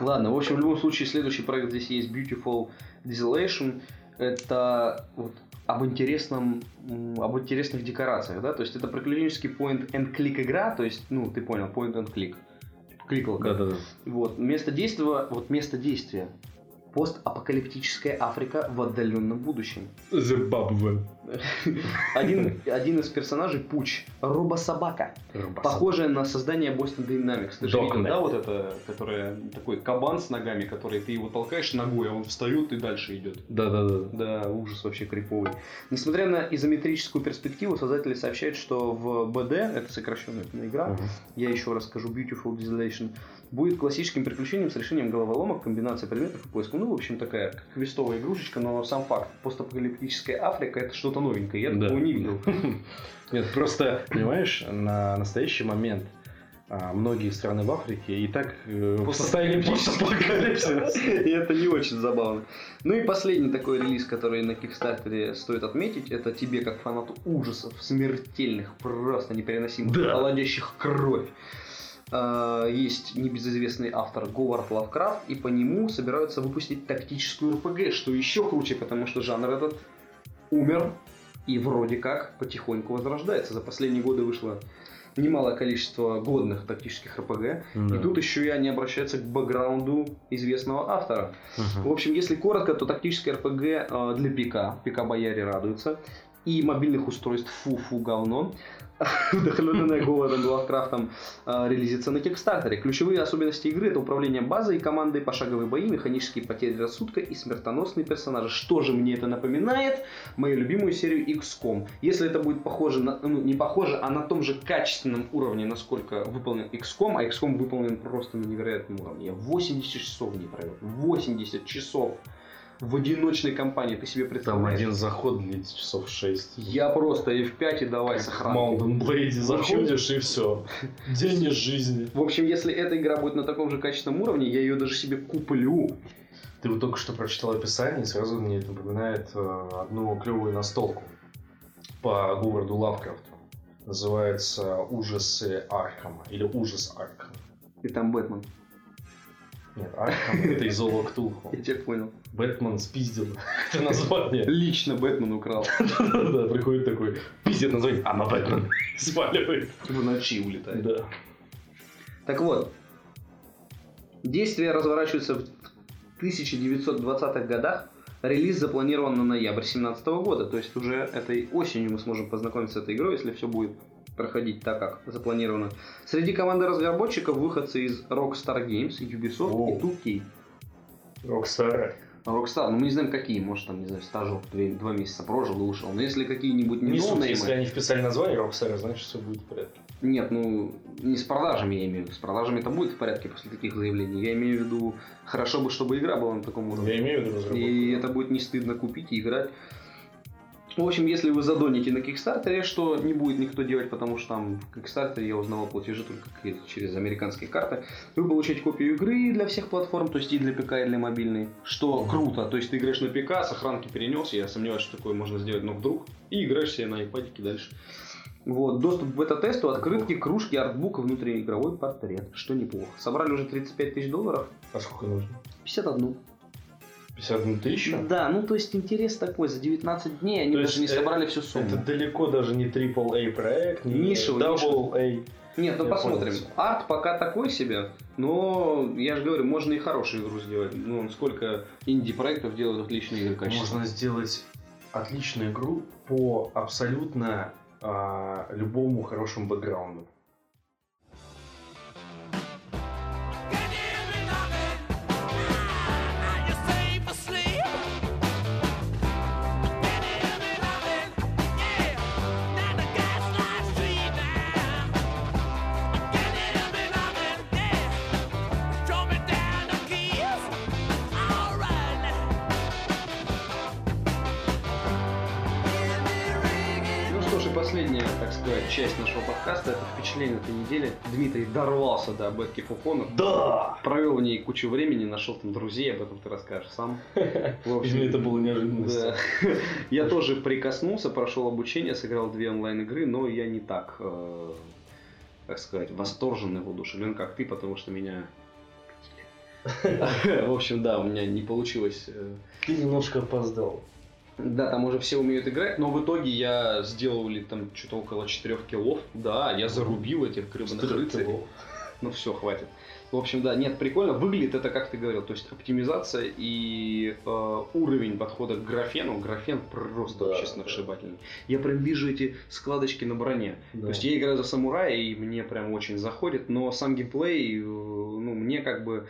Ладно, в общем, в любом случае, следующий проект здесь есть Beautiful Desolation. Это вот об интересном, об интересных декорациях, да, то есть это приключенческий point and click игра, то есть, ну, ты понял, point and click. Типа кликалка. Да-да-да. Вот, место действия, вот место действия. Постапокалиптическая Африка в отдаленном будущем. Зимбабве. Один, *laughs* один из персонажей Пуч, робособака, похожая на создание Boston Dynamics. Ты же видел, да, вот это, которая такой кабан с ногами, который ты его толкаешь ногой, а он встает и дальше идет. Да-да-да. Да, ужас вообще криповый. Несмотря на изометрическую перспективу, создатели сообщают, что в BD, это сокращенная игра, Мгм. я еще раз скажу Beautiful Desolation, будет классическим приключением с решением головоломок, комбинацией предметов и поиском. Ну, в общем, такая квестовая игрушечка, но сам факт, постапокалиптическая Африка это что-то новенькое, я Да. такого не видел. *laughs* Нет, просто, понимаешь, на настоящий момент а, многие страны в Африке и так э, в состоянии *laughs* постапокалипсиса. И это не очень забавно. Ну и последний такой релиз, который на Кикстартере стоит отметить, это тебе, как фанату ужасов, смертельных, просто непереносимых, Да. холодящих кровь. А, Есть небезызвестный автор Говард Лавкрафт, и по нему собираются выпустить тактическую РПГ, что еще круче, потому что жанр этот умер и вроде как потихоньку возрождается. За последние годы вышло немалое количество годных тактических РПГ, и тут еще и они обращаются к бэкграунду известного автора. В общем, если коротко, то тактическое РПГ э, для ПК, ПК Бояре радуются, и мобильных устройств фу-фу говно, вдохновленная Говардом Лавкрафтом, релизится на Кикстартере. Ключевые особенности игры это управление базой, командой, пошаговые бои, механические потери рассудка и смертоносные персонажи. Что же мне это напоминает? Мою любимую серию XCOM. Если это будет похоже на, ну, не похоже, а на том же качественном уровне, насколько выполнен XCOM, а XCOM выполнен просто на невероятном уровне. Я 80 часов в ней провел. 80 часов в одиночной кампании. Ты себе Там представляешь? один заход длится часов 6. Я просто F5 и давай В сохранки. Mountain Blade заходишь и все. День из жизни. В общем, если эта игра будет на таком же качественном уровне, я ее даже себе куплю. Ты вот только что прочитал описание, и сразу мне это напоминает э, одну клевую настолку по Говарду Лавкрафту. Называется «Ужасы Архама» или «Ужас Архама». И там Бэтмен. Нет, Архам это из Ктулху. *laughs* Я тебя понял. Бэтмен спиздил *laughs* это название. Лично Бэтмен украл. *laughs* Да, приходит такой, пиздит название, а на Бэтмен. Сваливает. В ночи улетает. Да. Так вот, действие разворачивается в 1920-х годах. Релиз запланирован на ноябрь 2017 года. То есть уже этой осенью мы сможем познакомиться с этой игрой, если все будет проходить так, как запланировано. Среди команды разработчиков выходцы из Rockstar Games, Ubisoft Воу. и 2K. Rockstar. Rockstar, ну мы не знаем какие, может там, не знаю, стажок два месяца прожил и ушел. Но если какие-нибудь не Не суть, если они вписали название Rockstar а, значит все будет в порядке. Нет, ну не с продажами я имею в виду. С продажами это будет в порядке после таких заявлений. Я имею в виду, хорошо бы, чтобы игра была на таком уровне. Я имею в виду разработку. И это будет не стыдно купить и играть. В общем, если вы задоните на Кикстартере, что не будет никто делать, потому что там в Кикстартере я узнавал платежи только через американские карты, вы получаете копию игры для всех платформ, то есть и для ПК, и для мобильной, что круто. То есть ты играешь на ПК, сохранки перенес, я сомневаюсь, что такое можно сделать, но вдруг, и играешь себе на iPad дальше. Вот, доступ к бета-тесту, открытки, кружки, артбук, внутриигровой портрет, что неплохо. Собрали уже 35 тысяч долларов, А сколько нужно? 51. 51 тысячу? Да, ну то есть интерес такой, за 19 дней они То даже не это- собрали всю сумму. Это далеко даже не AAA проект, не Нишевый, Double A. Нет, ну Я посмотрим. понял. Арт пока такой себе, но я же говорю, можно и хорошую игру сделать. Ну, сколько инди-проектов делают отличные игры качества. Можно сделать отличную игру по абсолютно а, любому хорошему бэкграунду. Последняя, так сказать, часть нашего подкаста, это впечатление этой недели. Дмитрий дорвался до Бетки Фуфона. Да! Провел в ней кучу времени, нашел там друзей, об этом ты расскажешь сам. *laughs* В общем, это было неожиданностью. да. *laughs* Я тоже прикоснулся, прошел обучение, сыграл две онлайн-игры, но я не так, э, так сказать, восторжен и воодушевлен, как ты, потому что меня... *laughs* В общем, да, у меня не получилось э, Ты немножко опоздал. Да, там уже все умеют играть, но в итоге я сделал ли там что-то около 4 килов. Да, я зарубил этих гребаных рыцарей. Ну все, хватит. В общем, да, нет, прикольно. Выглядит это, как ты говорил, то есть оптимизация и э, уровень подхода к графену. Графен просто Да, вообще да. сногсшибательный. Я прям вижу эти складочки на броне. То есть я играю за самурая, и мне прям очень заходит, но сам геймплей, э, ну, мне как бы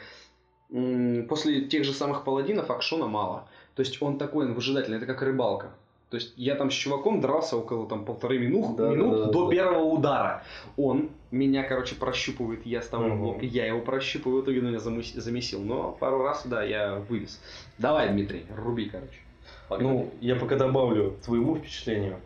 после тех же самых паладинов акшона мало. То есть он такой он выжидательный, это как рыбалка. То есть я там с чуваком дрался около там полторы минут, Да, минут да, да, до да. первого удара. Он меня, короче, прощупывает, я ставлю Мгм. блок, я его прощупываю, в итоге он меня замесил. Но пару раз, да, я вывез. Давай, Дмитрий, руби, короче. Ну, я пока добавлю твоему впечатлению.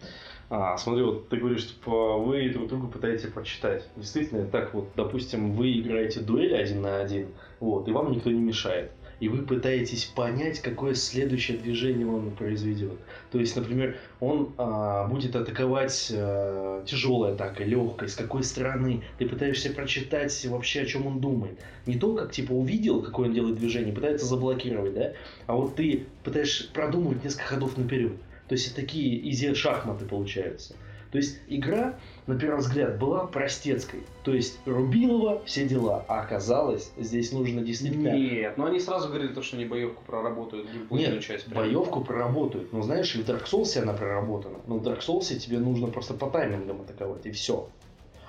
А, смотри, вот ты говоришь, типа, вы друг друга пытаетесь прочитать. Действительно, так вот, допустим, вы играете дуэль один на один, вот, и вам никто не мешает. И вы пытаетесь понять, какое следующее движение он произведет. То есть, например, он а, будет атаковать а, тяжелой атакой, легкой, с какой стороны. Ты пытаешься прочитать вообще, о чем он думает. Не то, как типа увидел, какое он делает движение, пытается заблокировать, да? А вот ты пытаешься продумывать несколько ходов наперед. То есть такие изи шахматы получаются. То есть игра, на первый взгляд, была простецкой. То есть Рубилова, все дела. А оказалось, здесь нужно действительно... Нет, но они сразу говорили, то, что они боевку проработают, геймплейную Нет, часть. прям. боевку проработают. Но знаешь, и в Dark Souls она проработана. Но в Dark Souls тебе нужно просто по таймингам атаковать, и все.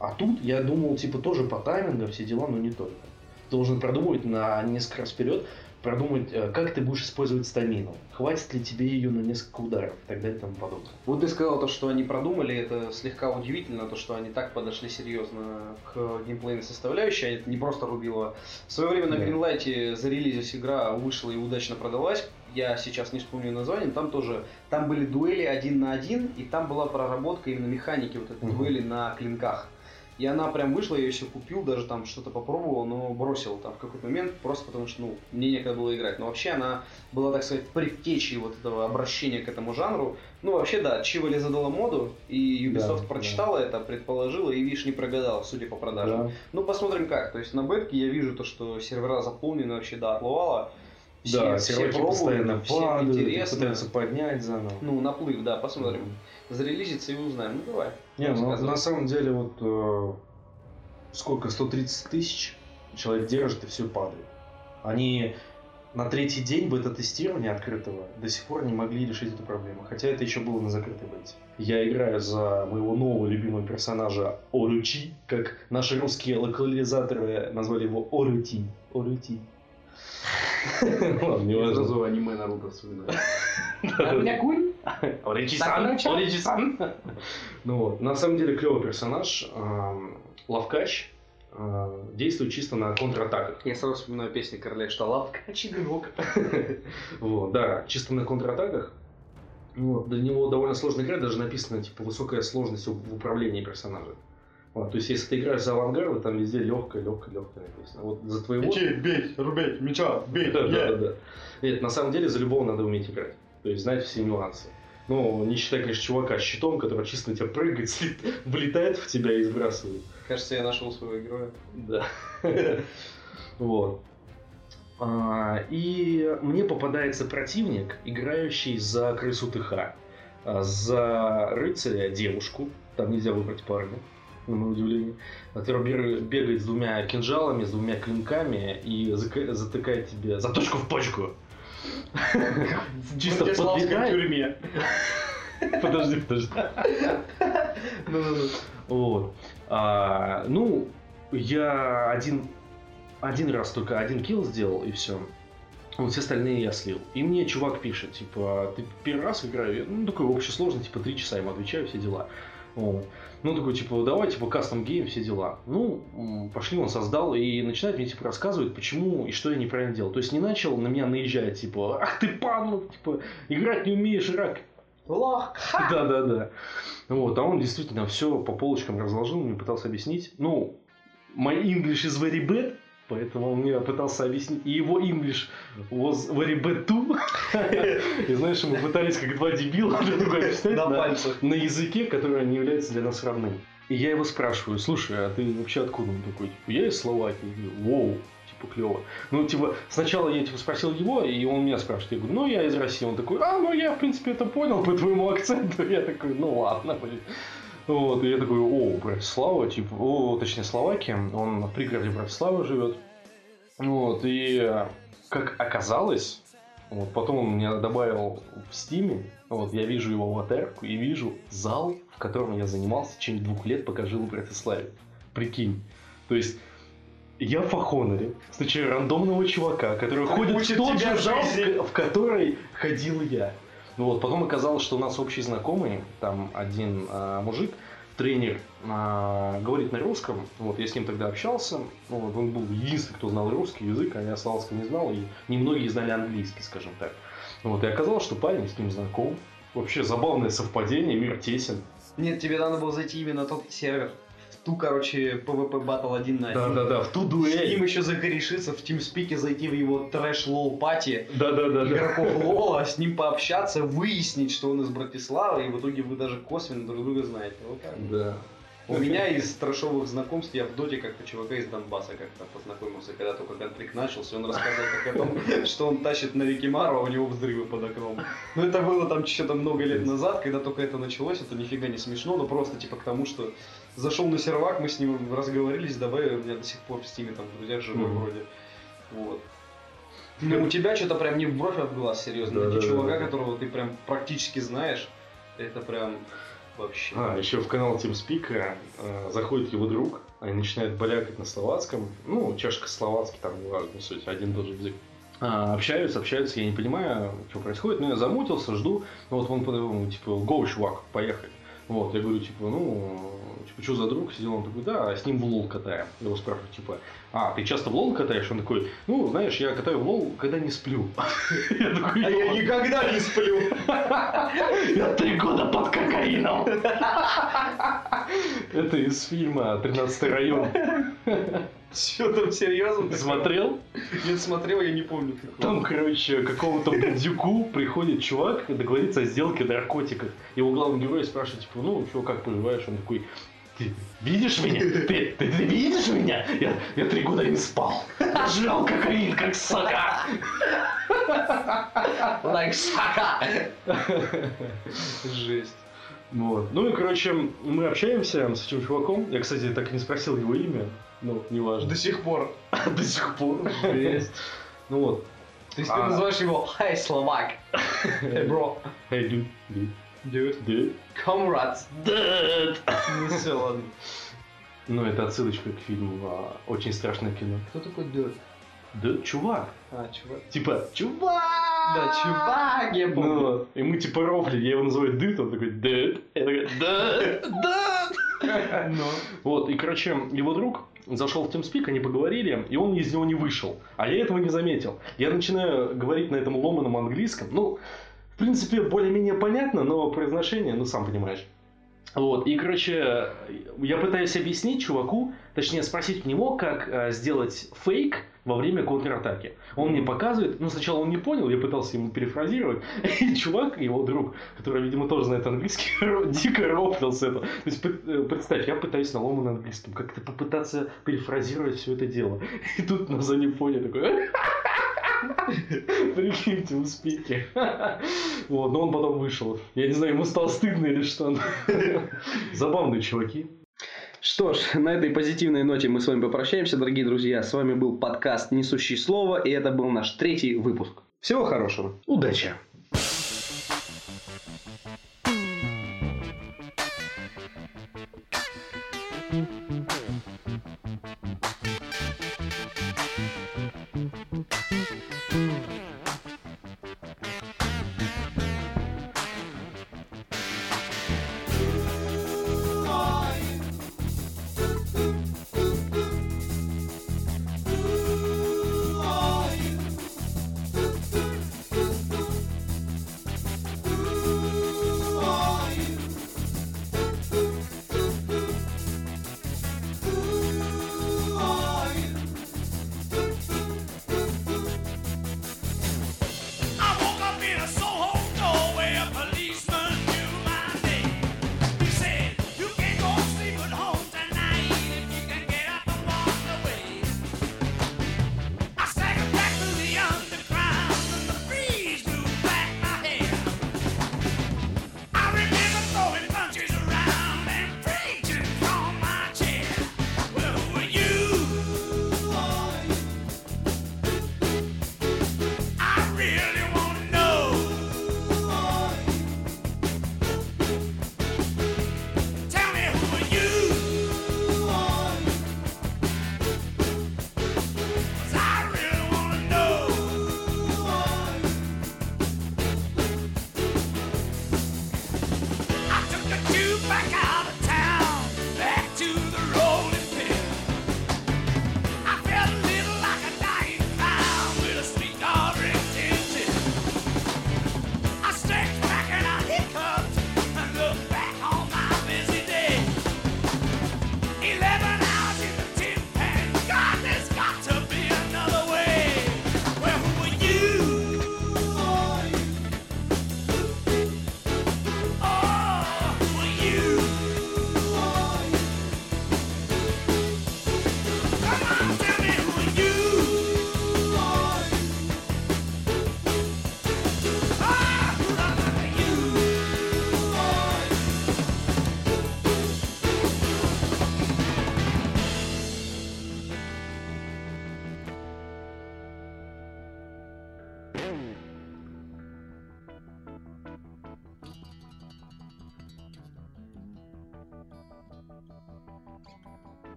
А тут я думал, типа, тоже по таймингам все дела, но не только. Должен продумывать на несколько раз вперед, продумать, э, как ты будешь использовать стамину. Хватит ли тебе ее на несколько ударов и так далее и тому подобное. Вот ты сказал то, что они продумали, это слегка удивительно, то, что они так подошли серьезно к геймплейной составляющей, это не просто рубило. В свое время на Да. Гринлайте зарелизилась игра, вышла и удачно продалась. Я сейчас не вспомню название, там тоже, там были дуэли один на один, и там была проработка именно механики вот этой Мгм. дуэли на клинках. И она прям вышла, я ее все купил, даже там что-то попробовал, но бросил там в какой-то момент, просто потому что, ну, мне некогда было играть. Но вообще она была, так сказать, предтечей вот этого обращения к этому жанру. Ну, вообще, да, Чиволи задала моду, и Ubisoft Да, прочитала это, предположила, и, видишь, не прогадала, судя по продажам. Ну, посмотрим как. То есть на бетке я вижу то, что сервера заполнены вообще до отвала. Все, да, все пробуют, постоянно всем падают, интересно. пытаются поднять заново. Ну, наплыв, да, посмотрим. Зарелизится и узнаем. Ну, давай. Не, ну, на самом деле вот э, сколько, 130 тысяч человек держит и все падает. Они на третий день бета-тестирования открытого до сих пор не могли решить эту проблему, хотя это еще было на закрытой бете. Я играю за моего нового любимого персонажа Оручи, как наши русские локализаторы назвали его Орути. Орути. *laughs* Ладно, не важно. Сразу аниме Наруто вспоминаю. *laughs* *laughs* Оричи-сан, Оричи-сан. Ну вот, на самом деле клевый персонаж. эм, Лавкач э, действует чисто на контратаках. Я сразу вспоминаю песни Короля Шталав. Качи-грок. *laughs* Вот, да, чисто на контратаках. Вот, для него довольно сложно играть, даже написано, типа, высокая сложность в управлении персонажем. Вот, то есть, если ты играешь за авангарда, там везде легкая, легкая, легкая написано. Вот за твоего... бей, рубей, меча, бей, Да, да, да, да. Нет, на самом деле за любого надо уметь играть. То есть знать все нюансы. Ну, не считая, конечно, чувака с щитом, который чисто на тебя прыгает, *laughs* слит- влетает в тебя и сбрасывает. Кажется, я нашел своего героя. Да. *laughs* Вот. А, И мне попадается противник, играющий за крысу ТХ. А, За рыцаря девушку, там нельзя выбрать парня, на мое удивление, который бегает с двумя кинжалами, с двумя клинками и затыкает тебе заточку в почку. *laughs* Чисто подбегает. тюрьме. *laughs* Подожди, подожди. Ну-ну-ну. *laughs* Вот. А, Ну, я один, один раз только один kill сделал, и все. Вот все остальные я слил. И мне чувак пишет, типа, ты первый раз играю? Ну, такой общей сложности, типа, три часа ему отвечаю, все дела. Вот. Ну, такой, типа, давай, типа, custom game, все дела. Ну, пошли, он создал, и начинает мне, типа, рассказывать, почему и что я неправильно делал. То есть не начал на меня наезжать, типа, ах ты пан, типа, играть не умеешь, рак. Лох. Да, да, да. Вот, а он действительно все по полочкам разложил, мне пытался объяснить. Ну, my English is very bad, поэтому он мне пытался объяснить. И его English was very bad too. *laughs* И знаешь, мы пытались как два дебила друг другу объяснять На пальцах. на языке, который не является для нас родным. И я его спрашиваю, слушай, а ты вообще откуда? Он такой, типа, я из Словакии. Воу, типа, клево. Ну, типа, сначала я типа спросил его, и он меня спрашивает. Я говорю, ну, я из России. Он такой, а, ну, я, в принципе, это понял по твоему акценту. *laughs* Я такой, ну, ладно, блин. Вот, и я такой, о, Братислава, типа, о, точнее, Словакия. Он в пригороде Братиславы живет. Вот, и как оказалось, вот, потом он меня добавил в Стиме, вот, я вижу его аватарку и вижу зал, в котором я занимался в течение двух лет, пока жил в Братиславе. Прикинь. То есть, я в Фахоноре встречаю рандомного чувака, который ходит в тот же зал, в который ходил я. Ну Вот, потом оказалось, что у нас общий знакомый, там один а, мужик, тренер, а, говорит на русском. Вот, я с ним тогда общался. Ну, Вот, он был единственный, кто знал русский язык, а я славянского не знал, и немногие знали английский, скажем так. Вот, и оказалось, что парень с ним знаком. Вообще забавное совпадение, мир тесен. Нет, тебе надо было зайти именно на тот сервер. Ту, короче, PvP Battle 1 на 1. Да-да-да, в ту С ним дуэль. еще закорешиться, в TeamSpeak зайти в его трэш лол пати Да-да-да. игроков лола, с ним пообщаться, выяснить, что он из Братиславы, и в итоге вы даже косвенно друг друга знаете. Вот так. Да. У меня из трэшовых знакомств я в доте как-то чувака из Донбасса как-то познакомился, когда только конфликт начался, он рассказывал как о том, *laughs* что он тащит на Викимару, а у него взрывы под окном. Ну это было там что-то много лет назад, когда только это началось, это нифига не смешно, но просто типа к тому, что зашел на сервак, мы с ним разговорились, давай, у меня до сих пор в стиме там в друзьях живой Мгм. вроде. Вот. Ну, у тебя что-то прям не в бровь, в глаз, серьезно. Да, Найти да, чувака, да, которого ты прям практически знаешь, это прям вообще. А, еще в канал TeamSpeak э, заходит его друг, они начинают балякать на словацком. Ну, чашка словацкий, там, не важно, суть, один тот же язык. А, общаются, общаются, я не понимаю, что происходит, но я замутился, жду. Ну, вот он, типа, go, чувак, поехали. Вот, я говорю, типа, ну, типа, что за друг? Сидел, он такой, да, а с ним в LoL катаем. Его спрашиваю, типа, а, ты часто в LoL катаешь? Он такой, ну, знаешь, я катаю в LoL, когда не сплю. *laughs* А я «Ё, никогда не сплю. *laughs* я три года под кокаином. *laughs* Это из фильма «13 район». Что там серьезно? Ты смотрел? Нет, смотрел, я не помню. какого. Там, короче, какому-то бандюку приходит чувак и договорится о сделке наркотиков. Его главный герой спрашивает, типа, ну, что, как поживаешь? Он такой, ты видишь меня? Ты, ты, ты видишь меня? Я, я три года не спал. Жрал кокаин, как сока. Like sucker. Жесть. Вот. Ну и, короче, мы общаемся с этим чуваком. Я, кстати, так и не спросил его имя. Ну, неважно. До сих пор. *laughs* До сих пор. Жесть. Ну вот. То есть ты называешь его Hey, Словак. *laughs* Hey, bro. Hey, dude. Dude. Dude. Comrades. Dude. Ну все, ладно. Ну, это отсылочка к фильму а, «Очень страшное кино». Кто такой Dude? Да, чувак. А, чувак. Типа, чувак! Да, чувак, я Ну, помню. вот. и мы типа рофли, я его называю Дыд, он такой Дыд. Я такой Дыд, Дыд. *laughs* Ну. Вот, и, короче, его друг зашел в TeamSpeak, они поговорили, и он из него не вышел. А я этого не заметил. Я начинаю говорить на этом ломаном английском. Ну, в принципе, более-менее понятно, но произношение, ну, сам понимаешь. Вот, и, короче, я пытаюсь объяснить чуваку, точнее, спросить у него, как э, сделать фейк во время контратаки. Он мне показывает, ну, сначала он не понял, я пытался ему перефразировать, *laughs* и чувак, его друг, который, видимо, тоже знает английский, *laughs* дико рофлил с этого. То есть, э, представь, я пытаюсь на ломаном английском как-то попытаться перефразировать все это дело. *laughs* И тут на заднем фоне такой... Прикиньте, успехи. Вот, но он потом вышел. Я не знаю, ему стало стыдно или что. Забавные чуваки. Что ж, на этой позитивной ноте мы с вами попрощаемся, дорогие друзья. С вами был подкаст «Несущий слово», и это был наш третий выпуск. Всего хорошего. Удачи!